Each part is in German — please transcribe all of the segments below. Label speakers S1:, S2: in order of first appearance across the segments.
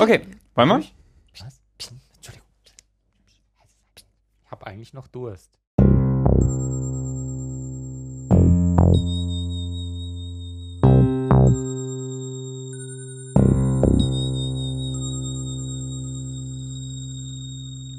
S1: Okay, wollen wir?
S2: Was? Entschuldigung. Ich habe eigentlich noch Durst.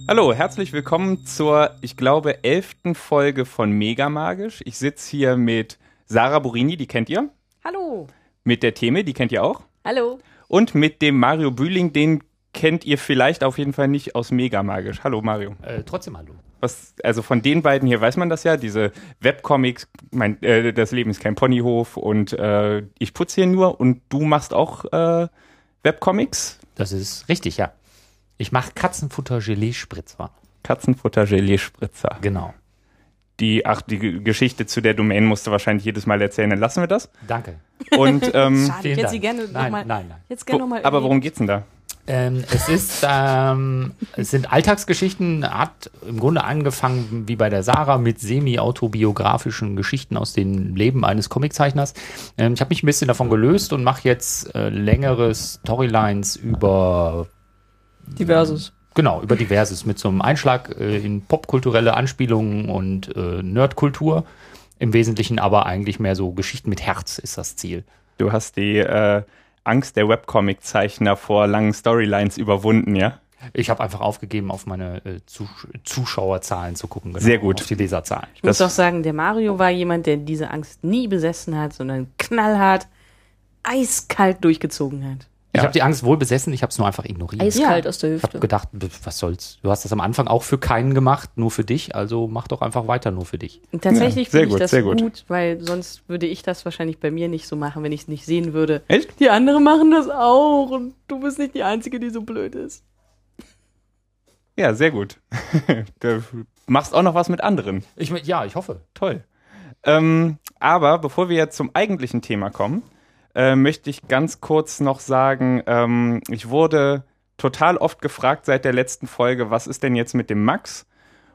S1: Hallo, herzlich willkommen zur, ich glaube, elften Folge von Mega Magisch. Ich sitze hier mit Sarah Burini, die kennt ihr.
S3: Hallo.
S1: Mit der Theme, die kennt ihr auch.
S3: Hallo.
S1: Und mit dem Mario Bühling, den kennt ihr vielleicht auf jeden Fall nicht aus Mega Magisch. Hallo Mario.
S2: Äh, trotzdem hallo.
S1: Was, also von den beiden hier weiß man das ja, diese Webcomics, mein, äh, das Leben ist kein Ponyhof und äh, ich putze hier nur und du machst auch äh, Webcomics,
S2: Das ist richtig, ja. Ich mache.
S1: Katzenfutter Gelee Spritzer.
S2: Genau.
S1: Die, ach, die Geschichte zu der Domain musst du wahrscheinlich jedes Mal erzählen, dann lassen wir das.
S2: Danke.
S1: Und ähm,
S3: Schade, ich hätte sie
S2: Dank.
S3: gerne
S2: Nein,
S3: nochmal.
S2: nein, nein.
S3: Jetzt gerne
S1: wo,
S3: noch mal
S1: aber worum geht's denn da?
S2: Ähm, es ist, ähm, es sind Alltagsgeschichten, hat im Grunde angefangen wie bei der Sarah mit semi-autobiografischen Geschichten aus dem Leben eines Comiczeichners. Ähm, ich habe mich ein bisschen davon gelöst und mache jetzt äh, längere Storylines über
S3: Diverses.
S2: Genau, über Diverses mit so einem Einschlag äh, in popkulturelle Anspielungen und äh, Nerdkultur. Im Wesentlichen aber eigentlich mehr so Geschichten mit Herz ist das Ziel.
S1: Du hast die äh, Angst der Webcomic-Zeichner vor langen Storylines überwunden, ja?
S2: Ich habe einfach aufgegeben, auf meine äh, Zus Zuschauerzahlen zu gucken. Genau,
S1: Sehr gut.
S2: Auf die Leserzahlen.
S3: Ich muss
S1: Das-
S3: auch sagen, der Mario war jemand, der diese Angst nie besessen hat, sondern knallhart, eiskalt durchgezogen hat.
S2: Ich
S1: Ja.
S2: habe die Angst wohl besessen, ich habe es nur einfach ignoriert.
S4: Eiskalt
S3: Ja.
S4: aus der
S2: ich habe
S4: Hüfte.
S2: gedacht, was soll's. Du hast das am Anfang auch für keinen gemacht, nur für dich, also mach doch einfach weiter nur für dich.
S3: Und tatsächlich
S1: Ja,
S3: finde ich
S1: gut,
S3: das
S1: sehr gut.
S3: gut. weil sonst würde ich das wahrscheinlich bei mir nicht so machen, wenn ich es nicht sehen würde.
S1: Echt?
S3: Die anderen machen das auch und du bist nicht die Einzige, die so blöd ist.
S1: Ja, sehr gut. du machst auch noch was mit anderen.
S2: Ich, ja, ich hoffe.
S1: Toll. Ähm, aber bevor wir jetzt zum eigentlichen Thema kommen, äh, möchte ich ganz kurz noch sagen, ähm, ich wurde total oft gefragt seit der letzten Folge, was ist denn jetzt mit dem Max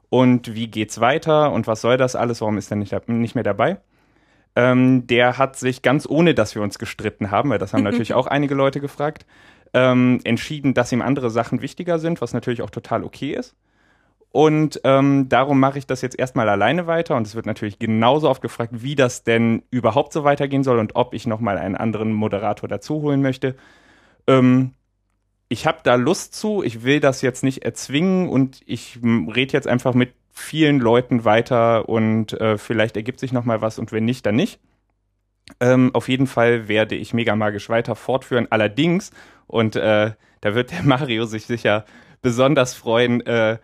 S1: und wie geht's weiter und was soll das alles, warum ist er nicht, nicht mehr dabei? Ähm, der hat sich ganz ohne, dass wir uns gestritten haben, weil das haben natürlich auch einige Leute gefragt, ähm, entschieden, dass ihm andere Sachen wichtiger sind, was natürlich auch total okay ist. Und ähm, darum mache ich das jetzt erstmal alleine weiter. Und es wird natürlich genauso oft gefragt, wie das denn überhaupt so weitergehen soll und ob ich nochmal einen anderen Moderator dazu holen möchte. Ähm, ich habe da Lust zu. Ich will das jetzt nicht erzwingen und ich rede jetzt einfach mit vielen Leuten weiter und äh, vielleicht ergibt sich nochmal was und wenn nicht, dann nicht. Ähm, auf jeden Fall werde ich mega magisch weiter fortführen. Allerdings, und äh, da wird der Mario sich sicher besonders freuen, äh,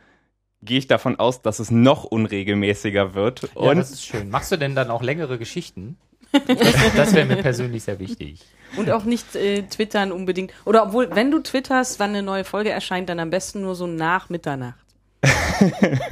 S1: gehe ich davon aus, dass es noch unregelmäßiger wird.
S2: Ja,
S1: Und
S2: das ist schön. Machst du denn dann auch längere Geschichten? Das, das wäre mir persönlich sehr wichtig.
S3: Und auch nicht äh, twittern unbedingt. Oder obwohl, wenn du twitterst, wann eine neue Folge erscheint, dann am besten nur so nach Mitternacht.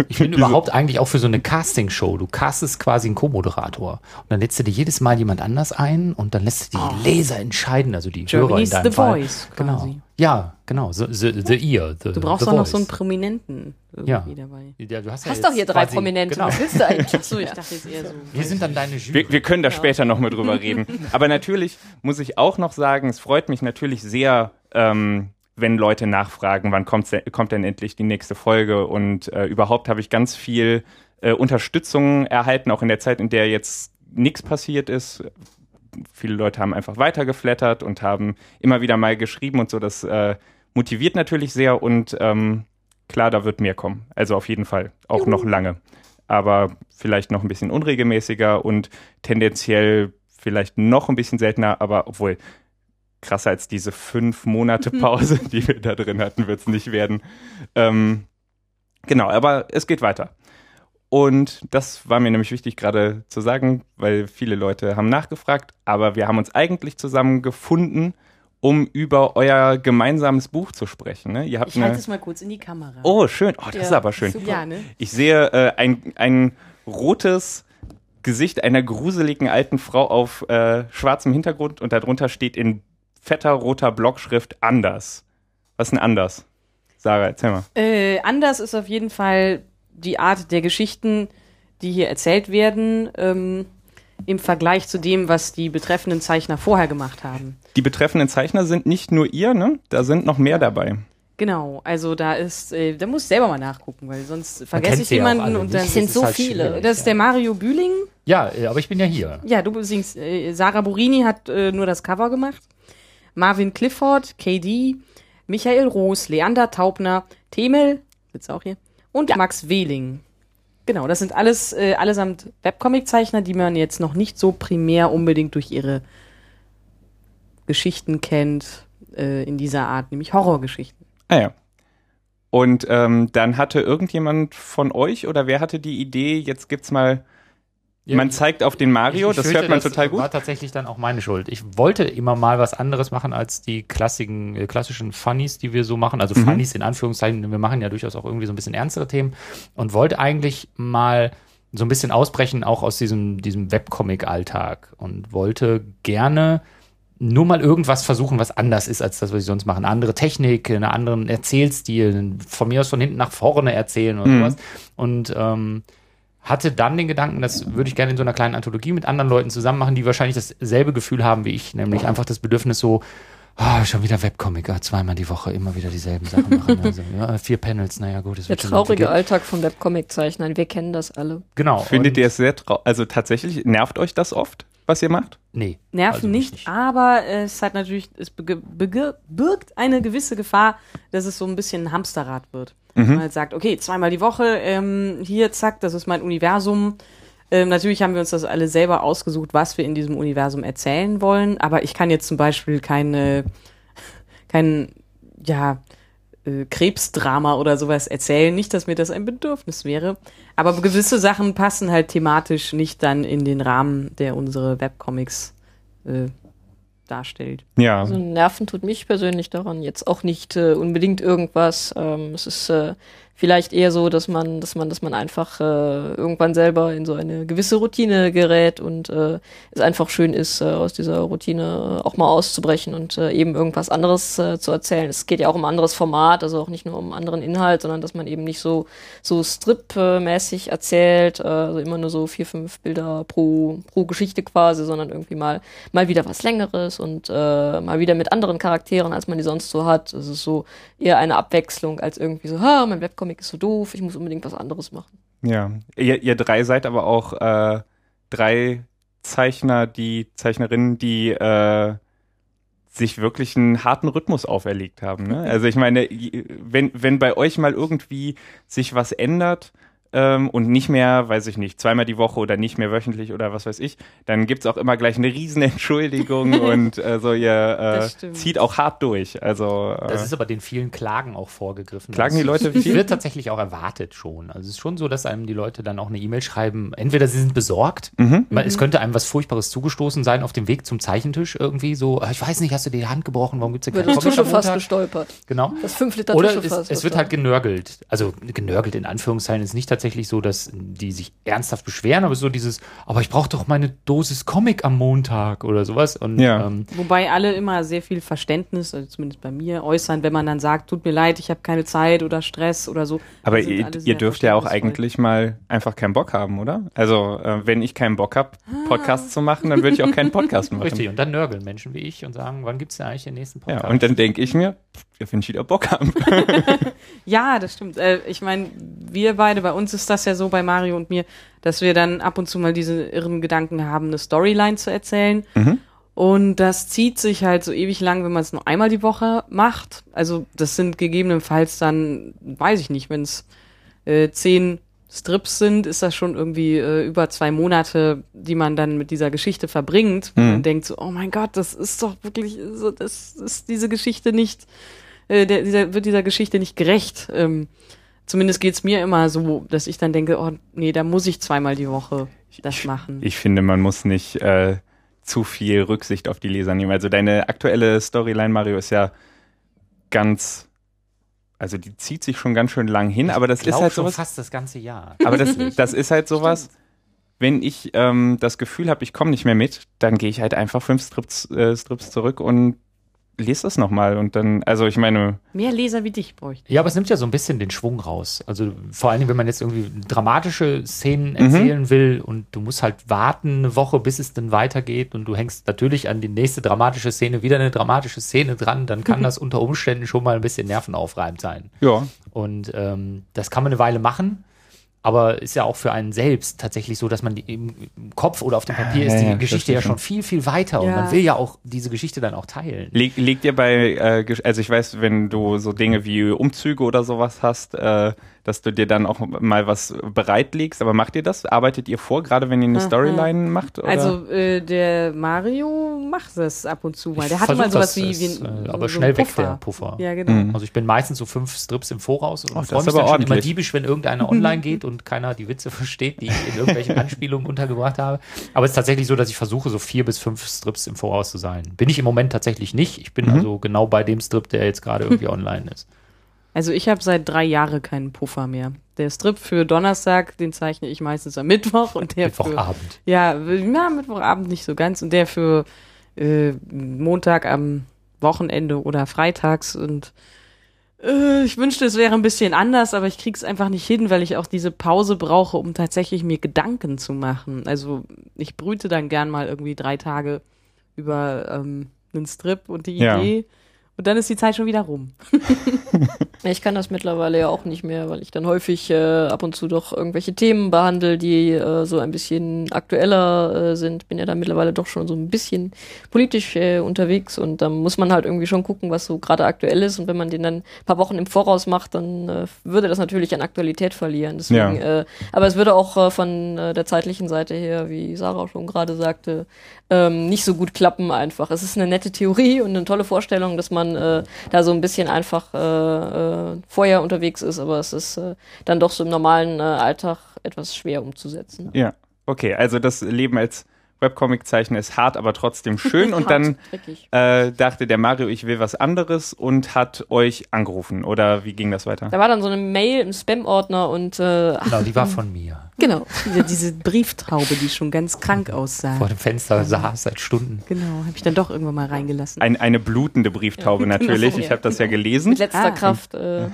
S2: Ich bin überhaupt eigentlich auch für so eine Castingshow. Du castest quasi einen Co-Moderator. Und dann lädst du dir jedes Mal jemand anders ein und dann lässt du die Leser entscheiden, also die Hörer in
S3: Germany's
S2: deinem
S3: The
S2: Fall.
S3: Voice
S2: Genau. Ja, genau. The, the, the Ear. The,
S3: Du brauchst doch noch so einen Prominenten
S2: Ja.
S3: irgendwie dabei.
S2: Ja, du hast, ja
S4: Hast doch hier drei
S2: quasi-
S4: Prominente.
S2: Genau.
S4: Was willst du eigentlich?
S3: Achso, ich dachte jetzt eher so.
S2: Wir sind dann deine Jury.
S1: wir, wir können da später noch mal drüber reden. Aber natürlich muss ich auch noch sagen, es freut mich natürlich sehr, ähm, wenn Leute nachfragen, wann kommt's denn, kommt denn endlich die nächste Folge. Und äh, überhaupt habe ich ganz viel äh, Unterstützung erhalten, auch in der Zeit, in der jetzt nichts passiert ist. Viele Leute haben einfach weitergeflattert und haben immer wieder mal geschrieben und so. Das äh, motiviert natürlich sehr und ähm, klar, da wird mehr kommen. Also auf jeden Fall, auch noch lange. Aber vielleicht noch ein bisschen unregelmäßiger und tendenziell vielleicht noch ein bisschen seltener, aber obwohl krasser als diese fünf Monate Pause, die wir da drin hatten, wird es nicht werden. Ähm, genau, aber es geht weiter. Und das war mir nämlich wichtig gerade zu sagen, weil viele Leute haben nachgefragt, aber wir haben uns eigentlich zusammengefunden, um über euer gemeinsames Buch zu sprechen. Ne? Ihr habt
S3: Ich halte es mal kurz in die Kamera.
S1: Oh, schön. Oh, das ist
S4: Ja,
S1: aber schön.
S4: super.
S3: Ja, ne?
S1: Ich sehe äh, ein, ein rotes Gesicht einer gruseligen alten Frau auf äh, schwarzem Hintergrund und darunter steht in fetter roter Blockschrift anders. Was ist denn anders? Sarah, erzähl mal.
S3: Äh, anders ist auf jeden Fall die Art der Geschichten, die hier erzählt werden. Ähm, im Vergleich zu dem, was die betreffenden Zeichner vorher gemacht haben.
S1: Die betreffenden Zeichner sind nicht nur ihr, ne? Da sind noch mehr dabei.
S3: Genau, also da ist, äh, da muss ich selber mal nachgucken, weil sonst vergesse
S2: kennt
S3: ich
S2: ja
S3: jemanden
S2: alle
S3: und dann
S2: Das
S4: sind so
S2: halt
S4: viele.
S3: Das ist der Mario Bühling.
S2: Ja, äh, aber ich bin ja hier.
S3: Ja, du singst. Äh, Sarah Burini hat äh, nur das Cover gemacht. Marvin Clifford, KD, Michael Roos, Leander Taubner, Temel, sitzt auch hier, und Max Wehling. Genau, das sind alles äh, allesamt Webcomic-Zeichner, die man jetzt noch nicht so primär unbedingt durch ihre Geschichten kennt, äh, in dieser Art, nämlich Horrorgeschichten.
S1: Ah ja. Und ähm, dann hatte irgendjemand von euch oder wer hatte die Idee, jetzt gibt's mal, man zeigt auf den Mario,
S2: Ich- ich
S1: das hört man
S2: das
S1: total gut.
S2: war tatsächlich dann auch meine Schuld. Ich wollte immer mal was anderes machen als die klassischen, äh, klassischen Funnies, die wir so machen. Also
S1: Mhm.
S2: Funnies in Anführungszeichen. Wir machen ja durchaus auch irgendwie so ein bisschen ernstere Themen und wollte eigentlich mal so ein bisschen ausbrechen, auch aus diesem, diesem Webcomic-Alltag und wollte gerne nur mal irgendwas versuchen, was anders ist als das, was ich sonst mache. Eine andere Technik, einen anderen Erzählstil, von mir aus von hinten nach vorne erzählen oder
S1: Mhm.
S2: sowas. Und ähm, hatte dann den Gedanken, das würde ich gerne in so einer kleinen Anthologie mit anderen Leuten zusammen machen, die wahrscheinlich dasselbe Gefühl haben wie ich, nämlich einfach das Bedürfnis so, ah, schon wieder Webcomic, ah, zweimal die Woche immer wieder dieselben Sachen machen. Also, ja, vier Panels, naja gut, das
S4: Der
S2: wird schon
S4: traurige
S2: irgendwie-
S4: Alltag von Webcomic-Zeichnern, wir kennen das alle.
S2: Genau.
S1: Findet ihr es sehr traurig? Also tatsächlich, nervt euch das oft, was ihr macht?
S2: Nee.
S3: Nerven
S2: also
S3: nicht, aber es hat natürlich, es birgt eine gewisse Gefahr, dass es so ein bisschen ein Hamsterrad wird. Man halt sagt, okay, zweimal die Woche, ähm, hier, zack, das ist mein Universum. Ähm, natürlich haben wir uns das alle selber ausgesucht, was wir in diesem Universum erzählen wollen, aber ich kann jetzt zum Beispiel keine, kein, ja, äh, Krebsdrama oder sowas erzählen. Nicht, dass mir das ein Bedürfnis wäre. Aber gewisse Sachen passen halt thematisch nicht dann in den Rahmen, der unsere Webcomics äh, darstellt.
S1: Ja.
S4: Also Nerven tut mich persönlich daran jetzt auch nicht äh, unbedingt irgendwas. Ähm, es ist äh, vielleicht eher so, dass man, dass man, dass man einfach äh, irgendwann selber in so eine gewisse Routine gerät und äh, es einfach schön ist, äh, aus dieser Routine äh, auch mal auszubrechen und äh, eben irgendwas anderes äh, zu erzählen. Es geht ja auch um anderes Format, also auch nicht nur um anderen Inhalt, sondern dass man eben nicht so so Strip-mäßig erzählt, äh, also immer nur so vier, fünf Bilder pro pro Geschichte quasi, sondern irgendwie mal mal wieder was Längeres und äh, mal wieder mit anderen Charakteren, als man die sonst so hat. Es ist so eher eine Abwechslung als irgendwie so, ha, mein Webcomic ist so doof, ich muss unbedingt was anderes machen.
S1: Ja, ihr, ihr drei seid aber auch äh, drei Zeichner, die Zeichnerinnen, die äh, sich wirklich einen harten Rhythmus auferlegt haben. Ne? Also ich meine, wenn, wenn bei euch mal irgendwie sich was ändert ähm, und nicht mehr, weiß ich nicht, zweimal die Woche oder nicht mehr wöchentlich oder was weiß ich, dann gibt's auch immer gleich eine riesen Entschuldigung und äh, so ihr äh, zieht auch hart durch. Also äh,
S2: Das ist aber den vielen Klagen auch vorgegriffen.
S1: Klagen die
S2: Das
S1: Leute viel?
S2: wird tatsächlich auch erwartet schon. Also es ist schon so, dass einem die Leute dann auch eine E-Mail schreiben. Entweder sie sind besorgt,
S1: Mhm.
S2: weil es könnte einem was Furchtbares zugestoßen sein auf dem Weg zum Zeichentisch irgendwie so. "Ah, Ich weiß nicht, hast du dir die Hand gebrochen? Warum gibt's denn am
S4: Tuschefass
S2: Montag?"
S4: gestolpert.
S2: Genau.
S4: Das 5 Liter
S2: Oder
S4: Tuschefass.
S2: es, es
S4: was
S2: wird halt genörgelt. Also genörgelt in Anführungszeichen ist nicht tatsächlich so, dass die sich ernsthaft beschweren, aber so dieses, aber ich brauche doch meine Dosis Comic am Montag oder sowas. Und
S1: Ja.
S2: ähm,
S3: Wobei alle immer sehr viel Verständnis, also zumindest bei mir, äußern, wenn man dann sagt, tut mir leid, ich habe keine Zeit oder Stress oder so.
S1: Aber ihr, ihr dürft ja auch eigentlich mal einfach keinen Bock haben, oder? Also, äh, wenn ich keinen Bock habe, Podcasts zu machen, dann würde ich auch keinen Podcast machen.
S2: richtig. Und dann nörgeln Menschen wie ich und sagen, wann gibt's denn eigentlich den nächsten Podcast?
S1: Ja, und dann denke ich mir, wenn ich wieder Bock haben.
S3: Ja, das stimmt. Äh, ich meine, wir beide, bei uns ist das ja so, bei Mario und mir, dass wir dann ab und zu mal diese irren Gedanken haben, eine Storyline zu erzählen.
S1: Mhm.
S3: Und das zieht sich halt so ewig lang, wenn man es nur einmal die Woche macht. Also das sind gegebenenfalls dann, weiß ich nicht, wenn es äh, zehn Strips sind, ist das schon irgendwie äh, über zwei Monate, die man dann mit dieser Geschichte verbringt.
S1: Mhm.
S3: Man denkt so, oh mein Gott, das ist doch wirklich, so, das ist diese Geschichte nicht, äh, der, dieser, wird dieser Geschichte nicht gerecht. Ähm, zumindest geht's mir immer so, dass ich dann denke, oh nee, da muss ich zweimal die Woche das machen.
S1: Ich finde, man muss nicht äh, zu viel Rücksicht auf die Leser nehmen. Also deine aktuelle Storyline, Mario, ist ja ganz, also die zieht sich schon ganz schön lang hin, aber das ist halt sowas.
S2: fast das ganze Jahr.
S1: Aber das, das ist halt sowas. Wenn ich ähm, das Gefühl habe, ich komme nicht mehr mit, dann gehe ich halt einfach fünf Strips, äh, Strips zurück und lest das nochmal und dann, also ich meine,
S3: Mehr Leser wie dich bräuchte.
S2: Ja, aber es nimmt ja so ein bisschen den Schwung raus. Also vor allen Dingen, wenn man jetzt irgendwie dramatische Szenen erzählen will und du musst halt warten eine Woche, bis es dann weitergeht und du hängst natürlich an die nächste dramatische Szene wieder eine dramatische Szene dran, dann kann das unter Umständen schon mal ein bisschen nervenaufreibend sein.
S1: ja.
S2: Und ähm, das kann man eine Weile machen. Aber ist ja auch für einen selbst tatsächlich so, dass man die, im Kopf oder auf dem Papier ist
S1: Ja,
S2: die
S1: ja,
S2: Geschichte ja schon viel, viel weiter und
S3: Ja.
S2: man will ja auch diese Geschichte dann auch teilen.
S1: Leg, legt ihr bei, äh, also ich weiß, wenn du so Dinge wie Umzüge oder sowas hast, äh, dass du dir dann auch mal was bereitlegst, aber macht ihr das? Arbeitet ihr vor, gerade wenn ihr eine
S3: Aha.
S1: Storyline macht? Oder?
S3: Also äh, der Mario macht das ab und zu mal. Der hatte
S2: versuch
S3: mal sowas
S2: das,
S3: wie,
S2: ist,
S3: wie
S2: äh,
S3: ein,
S2: aber
S3: so
S2: schnell
S3: ein
S2: weg
S3: Puffer.
S2: der Puffer.
S3: Ja, genau.
S1: Mhm.
S2: Also ich bin meistens so fünf Strips im Voraus und
S1: Oh, das
S2: freue
S1: ist
S2: mich
S1: aber
S2: dann schon immer diebisch, wenn irgendeiner online geht und keiner die Witze versteht, die ich in irgendwelchen Anspielungen untergebracht habe. Aber es ist tatsächlich so, dass ich versuche, so vier bis fünf Strips im Voraus zu sein. Bin ich im Moment tatsächlich nicht. Ich bin
S1: Mhm.
S2: also genau bei dem Strip, der jetzt gerade irgendwie online ist.
S3: Also ich habe seit drei Jahren keinen Puffer mehr. Der Strip für Donnerstag, den zeichne ich meistens am Mittwoch und der für
S2: Mittwochabend.
S3: ja, ja Mittwochabend nicht so ganz und der für äh, Montag am Wochenende oder freitags und äh, ich wünschte, es wäre ein bisschen anders, aber ich krieg's einfach nicht hin, weil ich auch diese Pause brauche, um tatsächlich mir Gedanken zu machen. Also ich brüte dann gern mal irgendwie drei Tage über ähm, einen Strip und die
S1: Ja.
S3: Und dann ist die Zeit schon wieder rum.
S4: Ich kann das mittlerweile ja auch nicht mehr, weil ich dann häufig äh, ab und zu doch irgendwelche Themen behandle, die äh, so ein bisschen aktueller äh, sind. Bin ja da mittlerweile doch schon so ein bisschen politisch äh, unterwegs und da muss man halt irgendwie schon gucken, was so gerade aktuell ist. Und wenn man den dann ein paar Wochen im Voraus macht, dann äh, würde das natürlich an Aktualität verlieren. Deswegen, äh, aber es würde auch äh, von äh, der zeitlichen Seite her, wie Sarah schon gerade sagte, ähm, nicht so gut klappen einfach. Es ist eine nette Theorie und eine tolle Vorstellung, dass man äh, da so ein bisschen einfach äh, äh, vorher unterwegs ist, aber es ist äh, dann doch so im normalen äh, Alltag etwas schwer umzusetzen.
S1: ja, okay, also das Leben als Webcomic-Zeichner ist hart, aber trotzdem schön und dann äh, dachte der Mario, ich will was anderes und hat euch angerufen oder wie ging das weiter?
S4: Da war dann so eine Mail im Spam-Ordner und äh,
S2: Genau, die war von mir.
S4: genau.
S3: Diese, diese Brieftaube, die schon ganz krank aussah.
S2: Vor dem Fenster saß seit Stunden.
S3: Genau, habe ich dann doch irgendwann mal reingelassen.
S1: Ein, eine blutende Brieftaube natürlich, ich habe das ja gelesen.
S4: Mit letzter
S3: Ah.
S4: Kraft. Äh,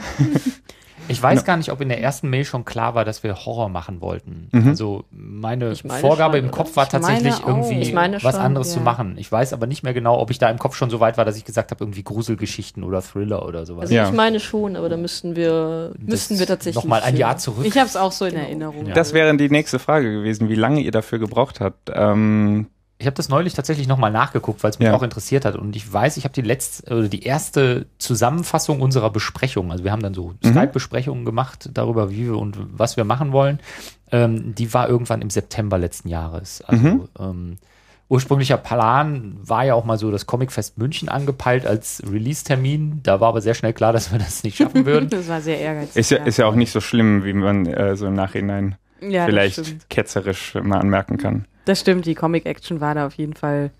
S2: Ich weiß gar nicht, ob in der ersten Mail schon klar war, dass wir Horror machen wollten.
S1: Mhm.
S2: Also meine,
S4: meine
S2: Vorgabe
S4: schon,
S2: im Kopf war tatsächlich irgendwie
S4: meine
S2: was
S4: schon,
S2: anderes zu
S3: ja.
S2: machen. Ich weiß aber nicht mehr genau, ob ich da im Kopf schon so weit war, dass ich gesagt habe, irgendwie Gruselgeschichten oder Thriller oder sowas.
S4: also
S1: Ja.
S4: ich meine schon, aber da müssten wir müssten wir tatsächlich
S2: noch mal ein Jahr zurück.
S3: Ich habe es auch so in
S4: Genau.
S3: Erinnerung.
S2: Ja.
S1: Das wäre die nächste Frage gewesen, wie lange ihr dafür gebraucht habt. Ähm,
S2: Ich habe das neulich tatsächlich nochmal nachgeguckt, weil es mich
S1: Ja.
S2: auch interessiert hat. Und ich weiß, ich habe die letzte oder die erste Zusammenfassung unserer Besprechung, also wir haben dann so
S1: Mhm.
S2: Skype-Besprechungen gemacht darüber, wie wir und was wir machen wollen. Ähm, die war irgendwann im September letzten Jahres. Also
S1: Mhm.
S2: ähm, ursprünglicher Plan war ja auch mal so das Comicfest München angepeilt als Release-Termin. Da war aber sehr schnell klar, dass wir das nicht schaffen würden.
S3: Das war sehr ehrgeizig.
S1: ist, ja, ist ja auch nicht so schlimm, wie man äh, so im Nachhinein
S3: Ja,
S1: vielleicht ketzerisch mal anmerken kann.
S3: Das stimmt, die Comic-Action war da auf jeden Fall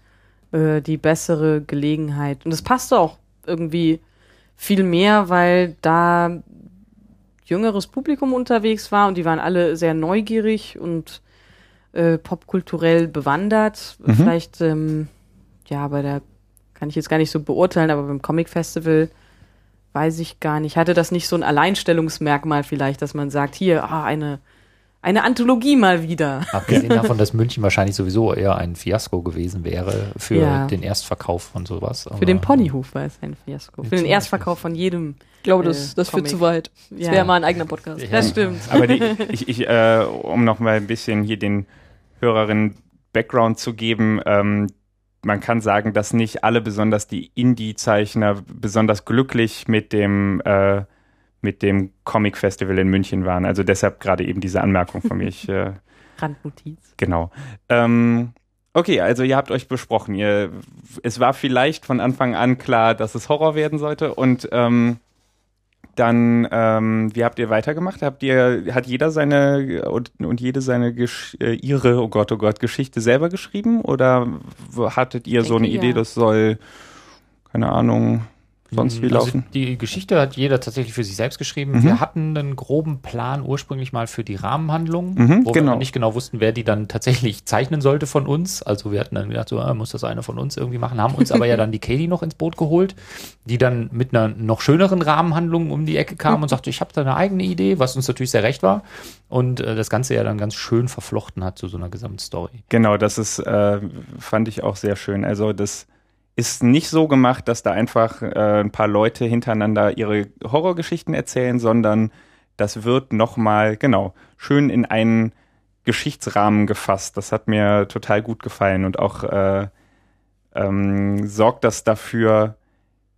S3: äh, die bessere Gelegenheit. Und es passte auch irgendwie viel mehr, weil da jüngeres Publikum unterwegs war und die waren alle sehr neugierig und äh, popkulturell bewandert.
S1: Mhm.
S3: Vielleicht, ähm, ja, bei der kann ich jetzt gar nicht so beurteilen, aber beim Comic Festival weiß ich gar nicht. Hatte das nicht so ein Alleinstellungsmerkmal vielleicht, dass man sagt, hier, ah, eine, eine Anthologie mal wieder.
S2: Abgesehen davon, dass München wahrscheinlich sowieso eher ein Fiasko gewesen wäre für
S3: Ja.
S2: den Erstverkauf von sowas.
S3: Für den Ponyhof war es ein Fiasko. Für den Erstverkauf von jedem.
S4: Ich glaube, das,
S3: Äh,
S4: das führt zu weit. Das
S3: Ja.
S4: wäre mal ein eigener Podcast.
S2: Ja.
S3: Das stimmt.
S1: Aber die, ich, ich, äh, um noch mal ein bisschen hier den Hörerinnen Background zu geben, ähm, man kann sagen, dass nicht alle, besonders die Indie-Zeichner, besonders glücklich mit dem äh, mit dem Comic Festival in München waren. Also deshalb gerade eben diese Anmerkung von mir. Ich, äh,
S3: Randnotiz.
S1: Genau. Ähm, okay, also ihr habt euch besprochen. Ihr, es war vielleicht von Anfang an klar, dass es Horror werden sollte. Und ähm, dann, ähm, wie habt ihr weitergemacht? Habt ihr, hat jeder seine und, und jede seine Gesch äh, ihre, oh Gott, oh Gott, Geschichte selber geschrieben? Oder hattet ihr so eine
S3: denke,
S1: Idee,
S3: ja.
S1: das soll, keine Ahnung, sonst wie
S2: Also
S1: laufen?
S2: die Geschichte hat jeder tatsächlich für sich selbst geschrieben.
S1: Mhm.
S2: Wir hatten einen groben Plan ursprünglich mal für die Rahmenhandlung,
S1: Mhm,
S2: wo
S1: genau.
S2: wir nicht genau wussten, wer die dann tatsächlich zeichnen sollte von uns. Also wir hatten dann gedacht, so, ah, muss das einer von uns irgendwie machen, haben uns aber ja dann die Katie noch ins Boot geholt, die dann mit einer noch schöneren Rahmenhandlung um die Ecke kam und sagte, ich habe da eine eigene Idee, was uns natürlich sehr recht war. Und äh, das Ganze ja dann ganz schön verflochten hat zu so einer Gesamtstory.
S1: Genau, das ist, äh, fand ich auch sehr schön. Also das ist nicht so gemacht, dass da einfach äh, ein paar Leute hintereinander ihre Horrorgeschichten erzählen, sondern das wird nochmal, genau, schön in einen Geschichtsrahmen gefasst. Das hat mir total gut gefallen und auch äh, ähm, sorgt das dafür,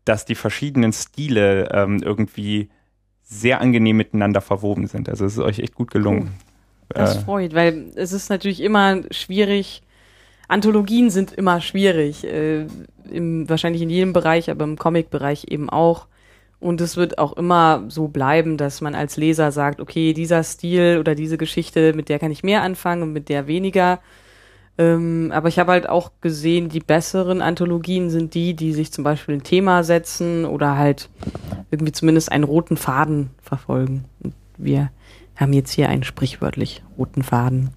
S1: dass die verschiedenen Stile ähm, irgendwie sehr angenehm miteinander verwoben sind. Also es ist euch echt gut gelungen.
S3: Das
S1: Äh,
S3: freut, weil es ist natürlich immer schwierig. Anthologien sind immer schwierig, äh, im, wahrscheinlich in jedem Bereich, aber im Comic-Bereich eben auch. Und es wird auch immer so bleiben, dass man als Leser sagt, okay, dieser Stil oder diese Geschichte, mit der kann ich mehr anfangen und mit der weniger. Ähm, aber ich habe halt auch gesehen, die besseren Anthologien sind die, die sich zum Beispiel ein Thema setzen oder halt irgendwie zumindest einen roten Faden verfolgen. Und wir haben jetzt hier einen sprichwörtlich roten Faden.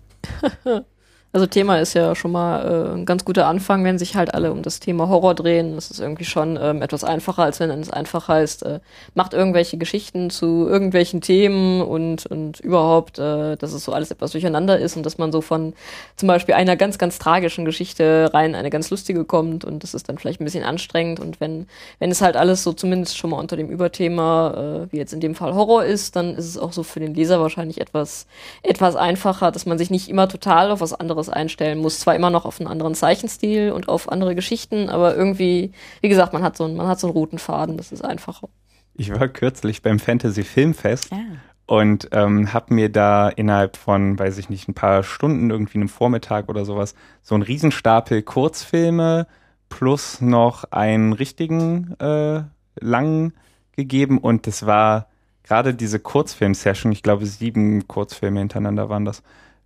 S4: Also Thema ist ja schon mal äh, ein ganz guter Anfang, wenn sich halt alle um das Thema Horror drehen. Das ist irgendwie schon ähm, etwas einfacher, als wenn es einfach heißt, äh, macht irgendwelche Geschichten zu irgendwelchen Themen und, und überhaupt, äh, dass es so alles etwas durcheinander ist und dass man so von zum Beispiel einer ganz, ganz tragischen Geschichte rein eine ganz lustige kommt und das ist dann vielleicht ein bisschen anstrengend und wenn, wenn es halt alles so zumindest schon mal unter dem Überthema, äh, wie jetzt in dem Fall Horror ist, dann ist es auch so für den Leser wahrscheinlich etwas, etwas einfacher, dass man sich nicht immer total auf was anderes einstellen muss. Zwar immer noch auf einen anderen Zeichenstil und auf andere Geschichten, aber irgendwie, wie gesagt, man hat so einen, man hat so einen roten Faden, das ist einfacher.
S1: Ich war kürzlich beim Fantasy Filmfest
S3: Ja.
S1: und ähm, habe mir da innerhalb von, weiß ich nicht, ein paar Stunden, irgendwie einem Vormittag oder sowas, so einen Riesenstapel Kurzfilme plus noch einen richtigen äh, langen gegeben und das war gerade diese Kurzfilm-Session, ich glaube sieben Kurzfilme hintereinander waren das,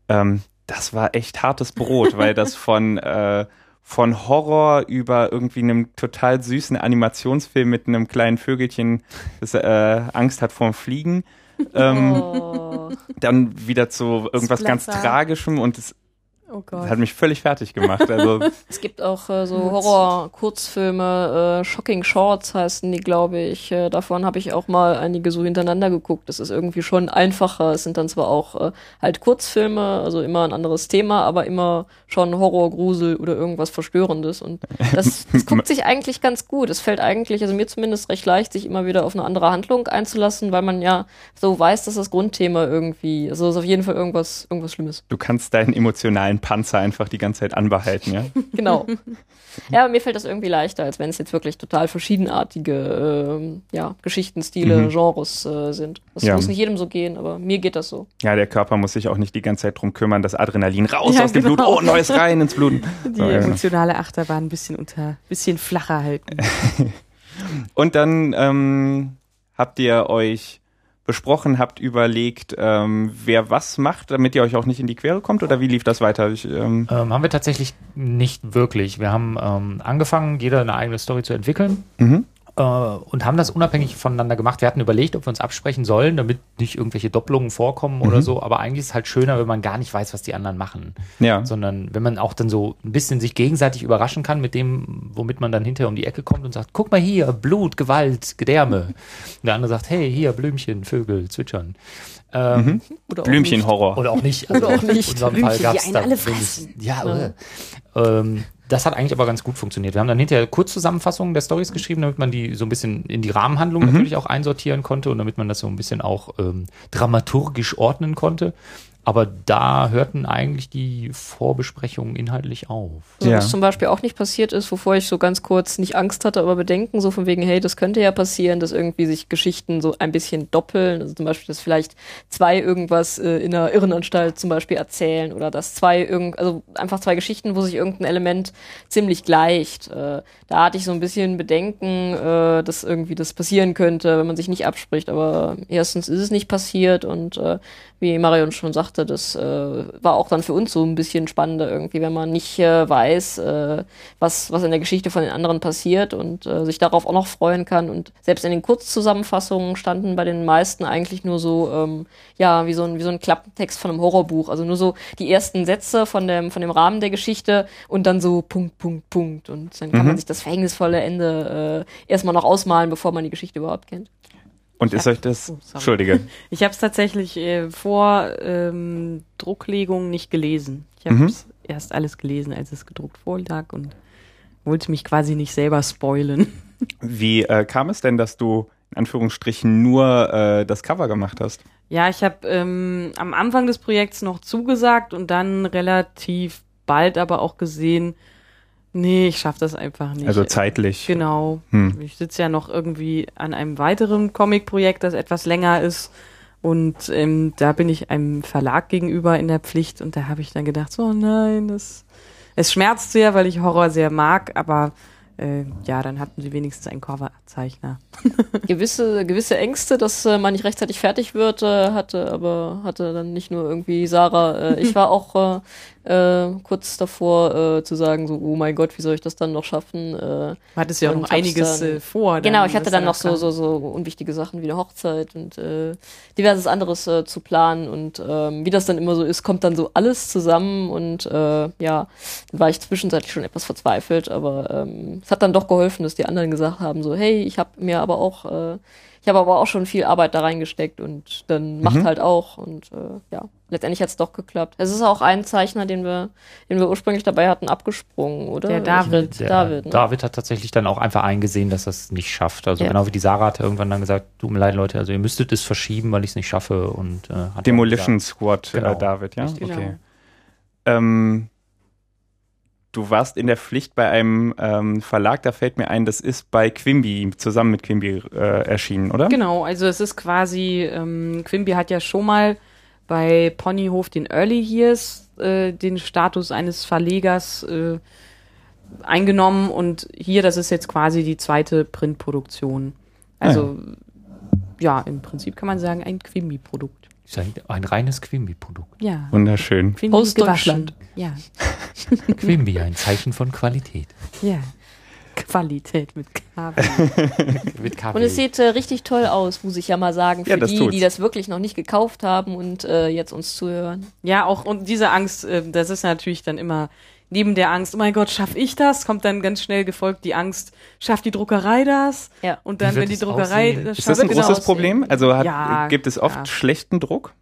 S1: ähm, das war echt hartes Brot, weil das von äh, von Horror über irgendwie einem total süßen Animationsfilm mit einem kleinen Vögelchen, das äh, Angst hat vorm Fliegen, ähm,
S4: Oh.
S1: dann wieder zu irgendwas ganz
S3: Splatter.
S1: Tragischem und es
S3: Oh
S1: das
S3: Gott.
S1: hat mich völlig fertig gemacht. Also
S4: Es gibt auch äh, so Horror-Kurzfilme, äh, Shocking Shorts heißen die, glaube ich. Äh, davon habe ich auch mal einige so hintereinander geguckt. Das ist irgendwie schon einfacher. Es sind dann zwar auch äh, halt Kurzfilme, also immer ein anderes Thema, aber immer schon Horror, Grusel oder irgendwas Verstörendes. Und das, das guckt sich eigentlich ganz gut. Es fällt eigentlich, also mir zumindest recht leicht, sich immer wieder auf eine andere Handlung einzulassen, weil man ja so weiß, dass das Grundthema irgendwie, also es ist auf jeden Fall irgendwas, irgendwas Schlimmes.
S1: du kannst deinen emotionalen Panzer einfach die ganze Zeit anbehalten, ja?
S4: Genau. ja, aber mir fällt das irgendwie leichter, als wenn es jetzt wirklich total verschiedenartige ähm, ja, Geschichtenstile,
S1: Mhm.
S4: Genres äh, sind. Das
S1: Ja.
S4: muss nicht jedem so gehen, aber mir geht das so.
S1: Ja, der Körper muss sich auch nicht die ganze Zeit drum kümmern, das Adrenalin raus
S3: Ja,
S1: aus dem
S3: genau.
S1: Blut, oh, neues rein ins Blut.
S3: Die
S1: So, ja, genau.
S3: emotionale Achterbahn ein bisschen unter, bisschen flacher halten.
S1: Und dann ähm, habt ihr euch besprochen, habt überlegt, ähm, wer was macht, damit ihr euch auch nicht in die Quere kommt? Oder wie lief das weiter? Ich, ähm,
S2: Ähm, haben wir tatsächlich nicht wirklich. Wir haben ähm, angefangen, jeder eine eigene Story zu entwickeln
S1: mhm.
S2: Äh, und haben das unabhängig voneinander gemacht. Wir hatten überlegt, ob wir uns absprechen sollen, damit nicht irgendwelche Doppelungen vorkommen oder
S1: Mhm.
S2: so. Aber eigentlich ist es halt schöner, wenn man gar nicht weiß, was die anderen machen.
S1: Ja.
S2: Sondern wenn man auch dann so ein bisschen sich gegenseitig überraschen kann mit dem, womit man dann hinterher um die Ecke kommt und sagt, guck mal hier, Blut, Gewalt, Gedärme. Und der andere sagt, hey, hier, Blümchen, Vögel, zwitschern. Ähm,
S4: Oder auch
S1: Blümchenhorror.
S2: Oder auch nicht.
S4: Oder auch nicht.
S2: In unserem
S3: Blümchen,
S2: Fall
S3: die
S2: gab's
S3: einen
S2: da
S3: alle.
S2: Ja,
S4: Ja.
S2: äh. ähm, das hat eigentlich aber ganz gut funktioniert. Wir haben dann hinterher Kurzzusammenfassungen der Stories geschrieben, damit man die so ein bisschen in die Rahmenhandlung
S1: Mhm.
S2: natürlich auch einsortieren konnte und damit man das so ein bisschen auch ähm, dramaturgisch ordnen konnte. Aber da hörten eigentlich die Vorbesprechungen inhaltlich auf.
S4: So,
S1: Ja.
S4: Was zum Beispiel auch nicht passiert ist, wovor ich so ganz kurz nicht Angst hatte, aber Bedenken, so von wegen, hey, das könnte ja passieren, dass irgendwie sich Geschichten so ein bisschen doppeln. Also zum Beispiel, dass vielleicht zwei irgendwas äh, in einer Irrenanstalt zum Beispiel erzählen oder dass zwei irgend, also einfach zwei Geschichten, wo sich irgendein Element ziemlich gleicht. Äh, da hatte ich so ein bisschen Bedenken, äh, dass irgendwie das passieren könnte, wenn man sich nicht abspricht. Aber erstens ist es nicht passiert und äh, wie Marion schon sagte, dachte, das äh, war auch dann für uns so ein bisschen spannender irgendwie, wenn man nicht äh, weiß, äh, was, was in der Geschichte von den anderen passiert und äh, sich darauf auch noch freuen kann. Und selbst in den Kurzzusammenfassungen standen bei den meisten eigentlich nur so, ähm, ja, wie so ein, wie so ein Klappentext von einem Horrorbuch. Also nur so die ersten Sätze von dem, von dem Rahmen der Geschichte und dann so Punkt, Punkt, Punkt. Und dann kann
S1: Mhm.
S4: man sich das verhängnisvolle Ende äh, erstmal noch ausmalen, bevor man die Geschichte überhaupt kennt.
S1: Und ist
S3: Ja.
S1: euch das,
S3: Oh.
S1: Entschuldige,
S3: Ich habe es tatsächlich äh, vor ähm, Drucklegung nicht gelesen. Ich habe
S1: Mhm.
S3: es erst alles gelesen, als es gedruckt vorlag und wollte mich quasi nicht selber spoilen.
S1: wie äh, kam es denn, dass du in Anführungsstrichen nur äh, das Cover gemacht hast?
S3: Ja, ich habe ähm, am Anfang des Projekts noch zugesagt und dann relativ bald aber auch gesehen, nee, ich schaffe das einfach nicht.
S1: Also zeitlich.
S3: Genau.
S1: Hm.
S3: Ich sitze ja noch irgendwie an einem weiteren Comic-Projekt, das etwas länger ist. Und ähm, da bin ich einem Verlag gegenüber in der Pflicht und da habe ich dann gedacht, so oh nein, das es schmerzt sehr, weil ich Horror sehr mag, aber äh, ja, dann hatten sie wenigstens einen Coverzeichner.
S4: gewisse, gewisse Ängste, dass äh, man nicht rechtzeitig fertig wird, äh, hatte, aber hatte dann nicht nur irgendwie Sarah. Äh, ich war auch äh, kurz davor äh, zu sagen, so, oh mein Gott, wie soll ich das dann noch schaffen? Äh,
S3: Du hattest ja auch noch einiges
S4: dann-
S3: äh, vor.
S4: genau, ich hatte dann
S3: da
S4: noch so, so, so unwichtige Sachen wie eine Hochzeit und äh, diverses anderes äh, zu planen und ähm, wie das dann immer so ist, kommt dann so alles zusammen und äh, ja, dann war ich zwischenzeitlich schon etwas verzweifelt, aber ähm, es hat dann doch geholfen, dass die anderen gesagt haben, so, hey, ich habe mir aber auch, äh, ich habe aber auch schon viel Arbeit da reingesteckt und dann macht halt auch und äh, ja, letztendlich hat es doch geklappt. Es ist auch ein Zeichner, den wir, den wir ursprünglich dabei hatten, abgesprungen, oder?
S3: Der David.
S2: Der
S4: David, ne?
S2: David hat tatsächlich dann auch einfach eingesehen, dass das nicht schafft. Also
S4: Ja.
S2: genau wie die Sarah hat irgendwann dann gesagt, tut mir leid, Leute, also ihr müsstet es verschieben, weil ich es nicht schaffe. Und, äh,
S1: Demolition
S2: gesagt,
S1: Squad,
S2: Genau.
S1: äh, David, ja?
S3: Genau.
S1: Okay. Ähm, du warst in der Pflicht bei einem ähm, Verlag, da fällt mir ein, das ist bei Quimby, zusammen mit Quimby äh, erschienen, oder?
S3: Genau, also es ist quasi, ähm, Quimby hat ja schon mal bei Ponyhof den Early Years äh, den Status eines Verlegers äh, eingenommen und hier, das ist jetzt quasi die zweite Printproduktion. Also ja, im Prinzip kann man sagen, ein Quimby-Produkt.
S2: Ein, ein reines Quimby-Produkt.
S3: Ja.
S1: Wunderschön.
S3: Quimby
S4: Aus. Deutschland.
S3: Ja,
S2: Quimby, ein Zeichen von Qualität.
S3: ja. Qualität mit K.
S2: Mit KW.
S4: Und es sieht äh, richtig toll aus, muss ich ja mal sagen, für
S1: Ja,
S4: die,
S1: tut's.
S4: die das wirklich noch nicht gekauft haben und äh, jetzt uns zuhören.
S3: Ja, auch und diese Angst, äh, das ist natürlich dann immer neben der Angst, oh mein Gott, schaff ich das? Kommt dann ganz schnell gefolgt die Angst, schafft die Druckerei das?
S4: Ja.
S3: Und dann, wenn die Druckerei
S2: aussehen?
S3: das
S1: Ist das ein
S3: schafft,
S1: großes
S4: aussehen.
S1: Problem? Also hat,
S3: Ja,
S1: gibt es oft
S3: ja.
S1: schlechten Druck?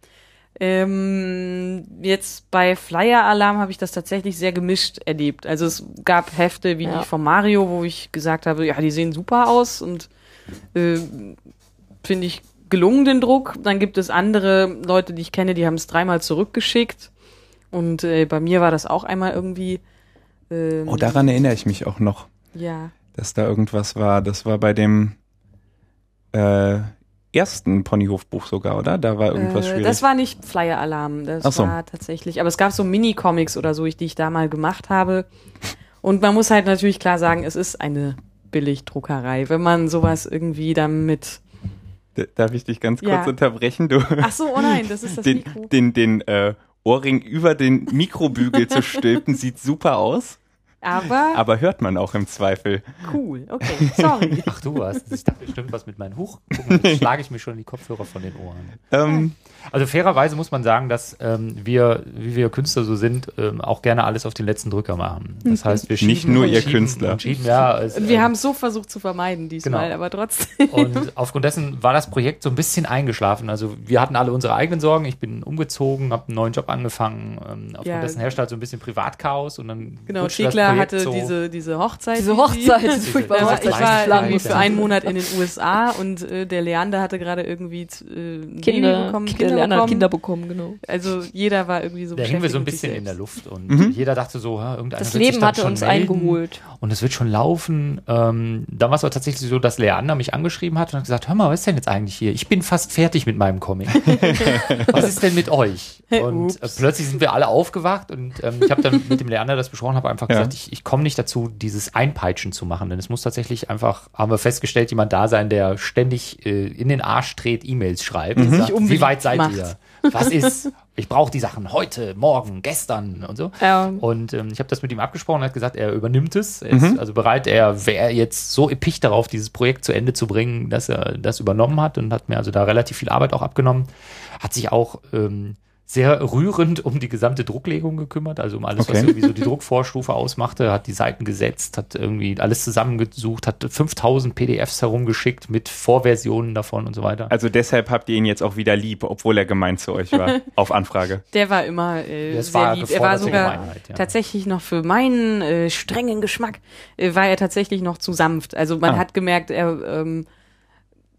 S3: Ähm, jetzt bei Flyer Alarm habe ich das tatsächlich sehr gemischt erlebt. Also es gab Hefte wie
S4: Ja.
S3: die von Mario, wo ich gesagt habe, ja, die sehen super aus und äh, finde ich gelungen den Druck. Dann gibt es andere Leute, die ich kenne, die haben es dreimal zurückgeschickt. Und äh, bei mir war das auch einmal irgendwie. Ähm,
S1: Oh, daran erinnere ich mich auch noch,
S3: Ja.
S1: dass da irgendwas war. Das war bei dem äh, ersten Ponyhof-Buch sogar, oder? Da war irgendwas
S3: Äh,
S1: schwierig.
S3: das war nicht Flyer Alarm, das
S1: so.
S3: war tatsächlich. Aber es gab so Mini-Comics oder so, die ich da mal gemacht habe. Und man muss halt natürlich klar sagen, es ist eine Billigdruckerei. Wenn man sowas irgendwie damit.
S1: Darf ich dich ganz kurz
S3: Ja.
S1: unterbrechen? Du
S3: Ach so, oh nein, das ist das
S1: den,
S3: Mikro.
S1: den, den äh, Ohrring über den Mikrobügel zu stülpen, sieht super aus,
S3: Aber
S1: aber hört man auch im Zweifel.
S3: cool, okay, sorry.
S2: Ach du hast, ich dachte bestimmt was mit meinem Huch. Guck mal, Jetzt schlage ich mir schon die Kopfhörer von den Ohren.
S1: Ähm,
S2: Also fairerweise muss man sagen, dass ähm, wir, wie wir Künstler so sind, ähm, auch gerne alles auf den letzten Drücker machen. Das heißt, wir schieben
S1: Nicht nur ihr
S2: schieben
S1: Künstler.
S2: Schieben, ja, es,
S3: wir
S2: ähm,
S3: haben es so versucht zu vermeiden diesmal,
S2: Genau.
S3: aber trotzdem.
S2: Und aufgrund dessen war das Projekt so ein bisschen eingeschlafen. Also wir hatten alle unsere eigenen Sorgen. Ich bin umgezogen, habe einen neuen Job angefangen. Ähm, aufgrund
S3: Ja.
S2: dessen herrschte halt so ein bisschen Privatchaos und dann
S3: Genau,
S2: Projekt
S3: hatte
S2: so
S3: diese, diese Hochzeit.
S4: Diese
S3: die-
S4: Hochzeit,
S3: die-
S4: diese
S3: Also
S2: Hochzeit.
S3: ich war irgendwie für einen Monat in den USA und äh, der Leander hatte gerade irgendwie äh,
S4: Kinder,
S3: bekommen,
S4: Kinder,
S3: Kinder
S4: Lerner hat
S3: bekommen.
S4: Kinder bekommen, genau.
S3: Also jeder war irgendwie so
S2: Da hingen wir so ein bisschen in der. Luft und
S1: Mhm.
S2: jeder dachte so, ha, irgendeiner
S4: Das
S2: wird sich
S4: Leben
S2: dann
S4: hatte
S2: schon
S4: uns
S2: melden
S4: eingeholt.
S2: und es wird schon laufen. Ähm, dann war es aber tatsächlich so, dass Leander mich angeschrieben hat und hat gesagt, hör mal, was ist denn jetzt eigentlich hier? Ich bin fast fertig mit meinem Comic. was ist denn mit euch? Und äh,
S3: Ups.
S2: plötzlich sind wir alle aufgewacht und ähm, ich habe dann mit dem Leander das besprochen, habe einfach
S1: Ja.
S2: gesagt, ich, ich komme nicht dazu, dieses Einpeitschen zu machen, denn es muss tatsächlich einfach, haben wir festgestellt, jemand da sein, der ständig äh, in den Arsch dreht, E-Mails schreibt. und sagt, Wie weit seid
S3: macht.
S2: ihr? was ist? Ich brauche die Sachen heute, morgen, gestern und so.
S4: Ja.
S2: Und ähm, ich habe das mit ihm abgesprochen und hat gesagt, er übernimmt es. Er ist also bereit, er wäre jetzt so episch darauf, dieses Projekt zu Ende zu bringen, dass er das übernommen hat und hat mir also da relativ viel Arbeit auch abgenommen. Hat sich auch ähm, sehr rührend um die gesamte Drucklegung gekümmert, also um alles, was
S1: Okay.
S2: irgendwie so die Druckvorstufe ausmachte, hat die Seiten gesetzt, hat irgendwie alles zusammengesucht, hat 5000 PDFs herumgeschickt mit Vorversionen davon und so weiter.
S1: Also deshalb habt ihr ihn jetzt auch wieder lieb, obwohl er gemein zu euch war. auf Anfrage.
S3: Der war immer äh,
S2: Das
S3: sehr
S2: war
S3: lieb. Er war sogar
S2: ja.
S3: tatsächlich noch für meinen äh, strengen Geschmack äh, war er tatsächlich noch zu sanft. Also man
S1: Ah.
S3: hat gemerkt, er ähm,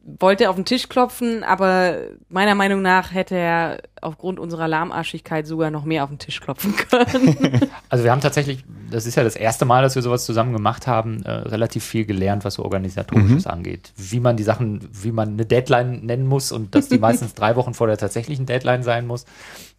S3: wollte auf den Tisch klopfen, aber meiner Meinung nach hätte er aufgrund unserer Lahmarschigkeit sogar noch mehr auf den Tisch klopfen können.
S2: Also wir haben tatsächlich, das ist ja das erste Mal, dass wir sowas zusammen gemacht haben, äh, relativ viel gelernt, was so organisatorisches angeht. Wie man die Sachen, wie man eine Deadline nennen muss und dass die meistens drei Wochen vor der tatsächlichen Deadline sein muss.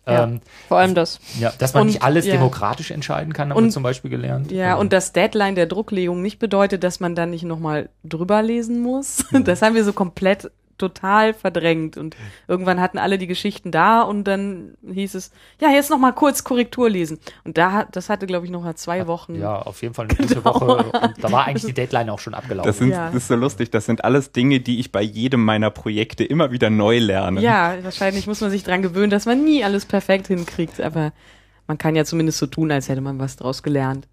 S3: Ja.
S2: Ähm,
S4: Vor allem das.
S2: ja, dass man
S3: Und,
S2: nicht alles
S3: ja.
S2: demokratisch entscheiden kann, haben
S3: Und-
S2: wir zum Beispiel gelernt.
S3: ja,
S2: Ähm,
S3: und das Deadline der Drucklegung nicht bedeutet, dass man dann nicht nochmal drüber lesen muss. Das haben wir so komplett total verdrängt und irgendwann hatten alle die Geschichten da und dann hieß es, ja, jetzt noch mal kurz Korrektur lesen. Und da hat, das hatte glaube ich noch mal zwei Wochen.
S2: ja, auf jeden Fall eine gute Woche. Und da war eigentlich die Deadline auch schon abgelaufen.
S1: Das, sind,
S3: Ja.
S1: das ist so lustig. Das sind alles Dinge, die ich bei jedem meiner Projekte immer wieder neu lerne.
S3: Ja, wahrscheinlich muss man sich dran gewöhnen, dass man nie alles perfekt hinkriegt, aber man kann ja zumindest so tun, als hätte man was draus gelernt.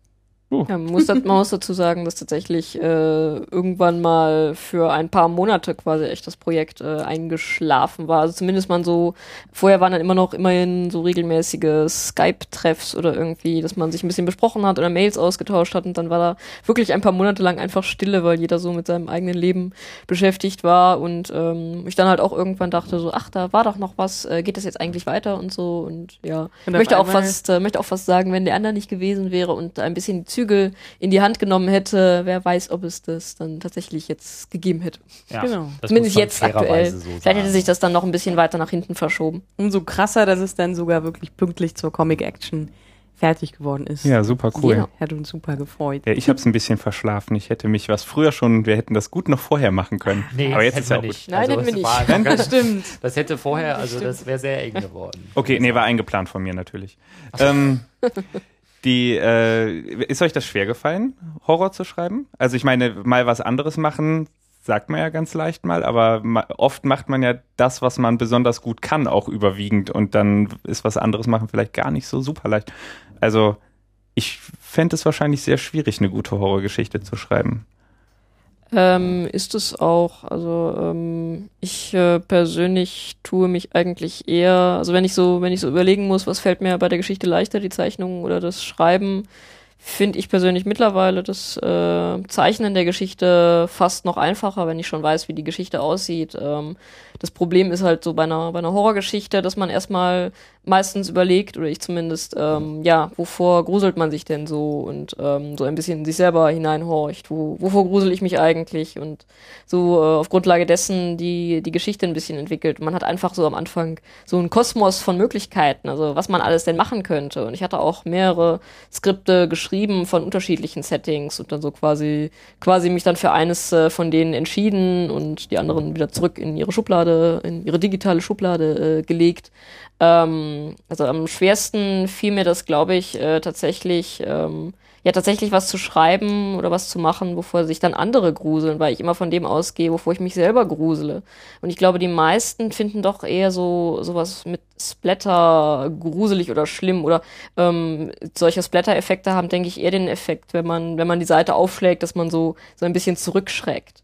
S4: Ja, man, muss, man muss dazu sagen, dass tatsächlich äh, irgendwann mal für ein paar Monate quasi echt das Projekt äh, eingeschlafen war. Also zumindest man so, vorher waren dann immer noch immerhin so regelmäßige Skype-Treffs oder irgendwie, dass man sich ein bisschen besprochen hat oder Mails ausgetauscht hat und dann war da wirklich ein paar Monate lang einfach Stille, weil jeder so mit seinem eigenen Leben beschäftigt war und ähm, ich dann halt auch irgendwann dachte so, ach, da war doch noch was, äh, geht das jetzt eigentlich weiter und so und ja,
S3: Und
S4: ich möchte auch fast, äh, möchte auch fast sagen, wenn der andere nicht gewesen wäre und ein bisschen die Zügel in die Hand genommen hätte, wer weiß, ob es das dann tatsächlich jetzt gegeben hätte.
S2: ja,
S3: genau.
S2: das
S4: Zumindest jetzt aktuell.
S2: So
S4: Vielleicht hätte sich das dann noch ein bisschen weiter nach hinten verschoben.
S3: Umso krasser, dass es dann sogar wirklich pünktlich zur Comic-Action fertig geworden ist.
S1: Ja, super cool.
S4: Ja.
S3: Hat uns super gefreut.
S1: Ja, ich habe es ein bisschen verschlafen. Ich hätte mich was früher schon, wir hätten das gut noch vorher machen können.
S2: Nee,
S1: Aber jetzt
S2: hätten
S1: ist ja
S2: nicht.
S4: Nein, hätten
S2: es
S4: wir nicht.
S2: ganz-
S3: Das stimmt.
S2: Das hätte vorher, also das wäre sehr eng geworden.
S1: Okay, nee, war eingeplant von mir natürlich. Ähm, die, äh, ist euch das schwer gefallen, Horror zu schreiben? Also ich meine, mal was anderes machen, sagt man ja ganz leicht mal, aber ma oft macht man ja das, was man besonders gut kann, auch überwiegend und dann ist was anderes machen vielleicht gar nicht so super leicht. Also ich fände es wahrscheinlich sehr schwierig, eine gute Horrorgeschichte zu schreiben.
S4: Ähm, ist es auch, also ähm, ich äh, persönlich tue mich eigentlich eher, also wenn ich so, wenn ich so überlegen muss, was fällt mir bei der Geschichte leichter, die Zeichnung oder das Schreiben, finde ich persönlich mittlerweile das äh, Zeichnen der Geschichte fast noch einfacher, wenn ich schon weiß, wie die Geschichte aussieht. Ähm, das Problem ist halt so bei einer, bei einer Horrorgeschichte, dass man erstmal meistens überlegt, oder ich zumindest, ähm, ja, wovor gruselt man sich denn so und ähm, so ein bisschen in sich selber hineinhorcht, wo, wovor grusel ich mich eigentlich und so äh, auf Grundlage dessen die, die Geschichte ein bisschen entwickelt. Man hat einfach so am Anfang so einen Kosmos von Möglichkeiten, also was man alles denn machen könnte. Und ich hatte auch mehrere Skripte geschrieben von unterschiedlichen Settings und dann so quasi, quasi mich dann für eines äh, von denen entschieden und die anderen wieder zurück in ihre Schublade, in ihre digitale Schublade äh, gelegt. Ähm, also am schwersten fiel mir das, glaube ich, äh, tatsächlich, ähm, ja, tatsächlich was zu schreiben oder was zu machen, wovor sich dann andere gruseln, weil ich immer von dem ausgehe, wovor ich mich selber grusele. Und ich glaube, die meisten finden doch eher so sowas mit Splatter gruselig oder schlimm oder ähm, solche Splatter-Effekte haben, denke ich, eher den Effekt, wenn man, wenn man die Seite aufschlägt, dass man so, so ein bisschen zurückschreckt.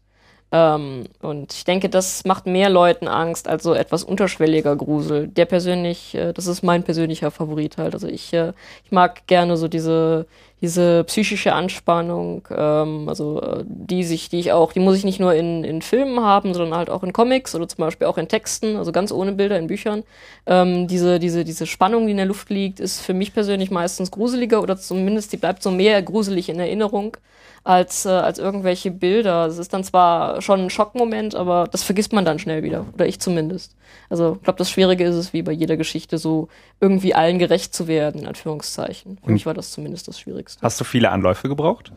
S4: Ähm, und ich denke, das macht mehr Leuten Angst als so etwas unterschwelliger Grusel. Der persönlich, äh, das ist mein persönlicher Favorit halt. Also ich, äh, ich mag gerne so diese, diese psychische Anspannung, ähm, also äh, die sich, die ich auch, die muss ich nicht nur in, in Filmen haben, sondern halt auch in Comics oder zum Beispiel auch in Texten, also ganz ohne Bilder in Büchern. Ähm, diese, diese, diese Spannung, die in der Luft liegt, ist für mich persönlich meistens gruseliger oder zumindest die bleibt so mehr gruselig in Erinnerung als, äh, als irgendwelche Bilder. Es ist dann zwar schon ein Schockmoment, aber das vergisst man dann schnell wieder. Oder ich zumindest. Also ich glaube, das Schwierige ist es, wie bei jeder Geschichte, so irgendwie allen gerecht zu werden, in Anführungszeichen. Für mich war das zumindest das Schwierigste.
S1: Hast du viele Anläufe gebraucht?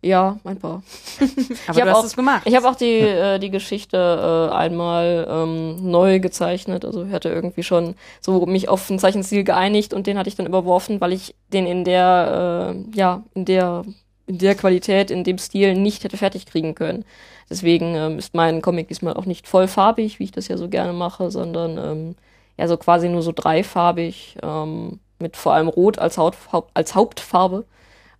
S4: Ja, ein paar.
S3: Aber
S4: Ich
S3: du hast
S4: auch-
S3: es gemacht.
S4: Ich habe auch die, äh, die Geschichte äh, einmal ähm, neu gezeichnet. Also ich hatte irgendwie schon so mich auf einen Zeichenstil geeinigt und den hatte ich dann überworfen, weil ich den in der, äh, ja, in der, in der Qualität, in dem Stil nicht hätte fertig kriegen können. Deswegen ähm, ist mein Comic diesmal auch nicht vollfarbig, wie ich das ja so gerne mache, sondern ähm, ja so quasi nur so dreifarbig, ähm, mit vor allem Rot als, Haut, als Hauptfarbe.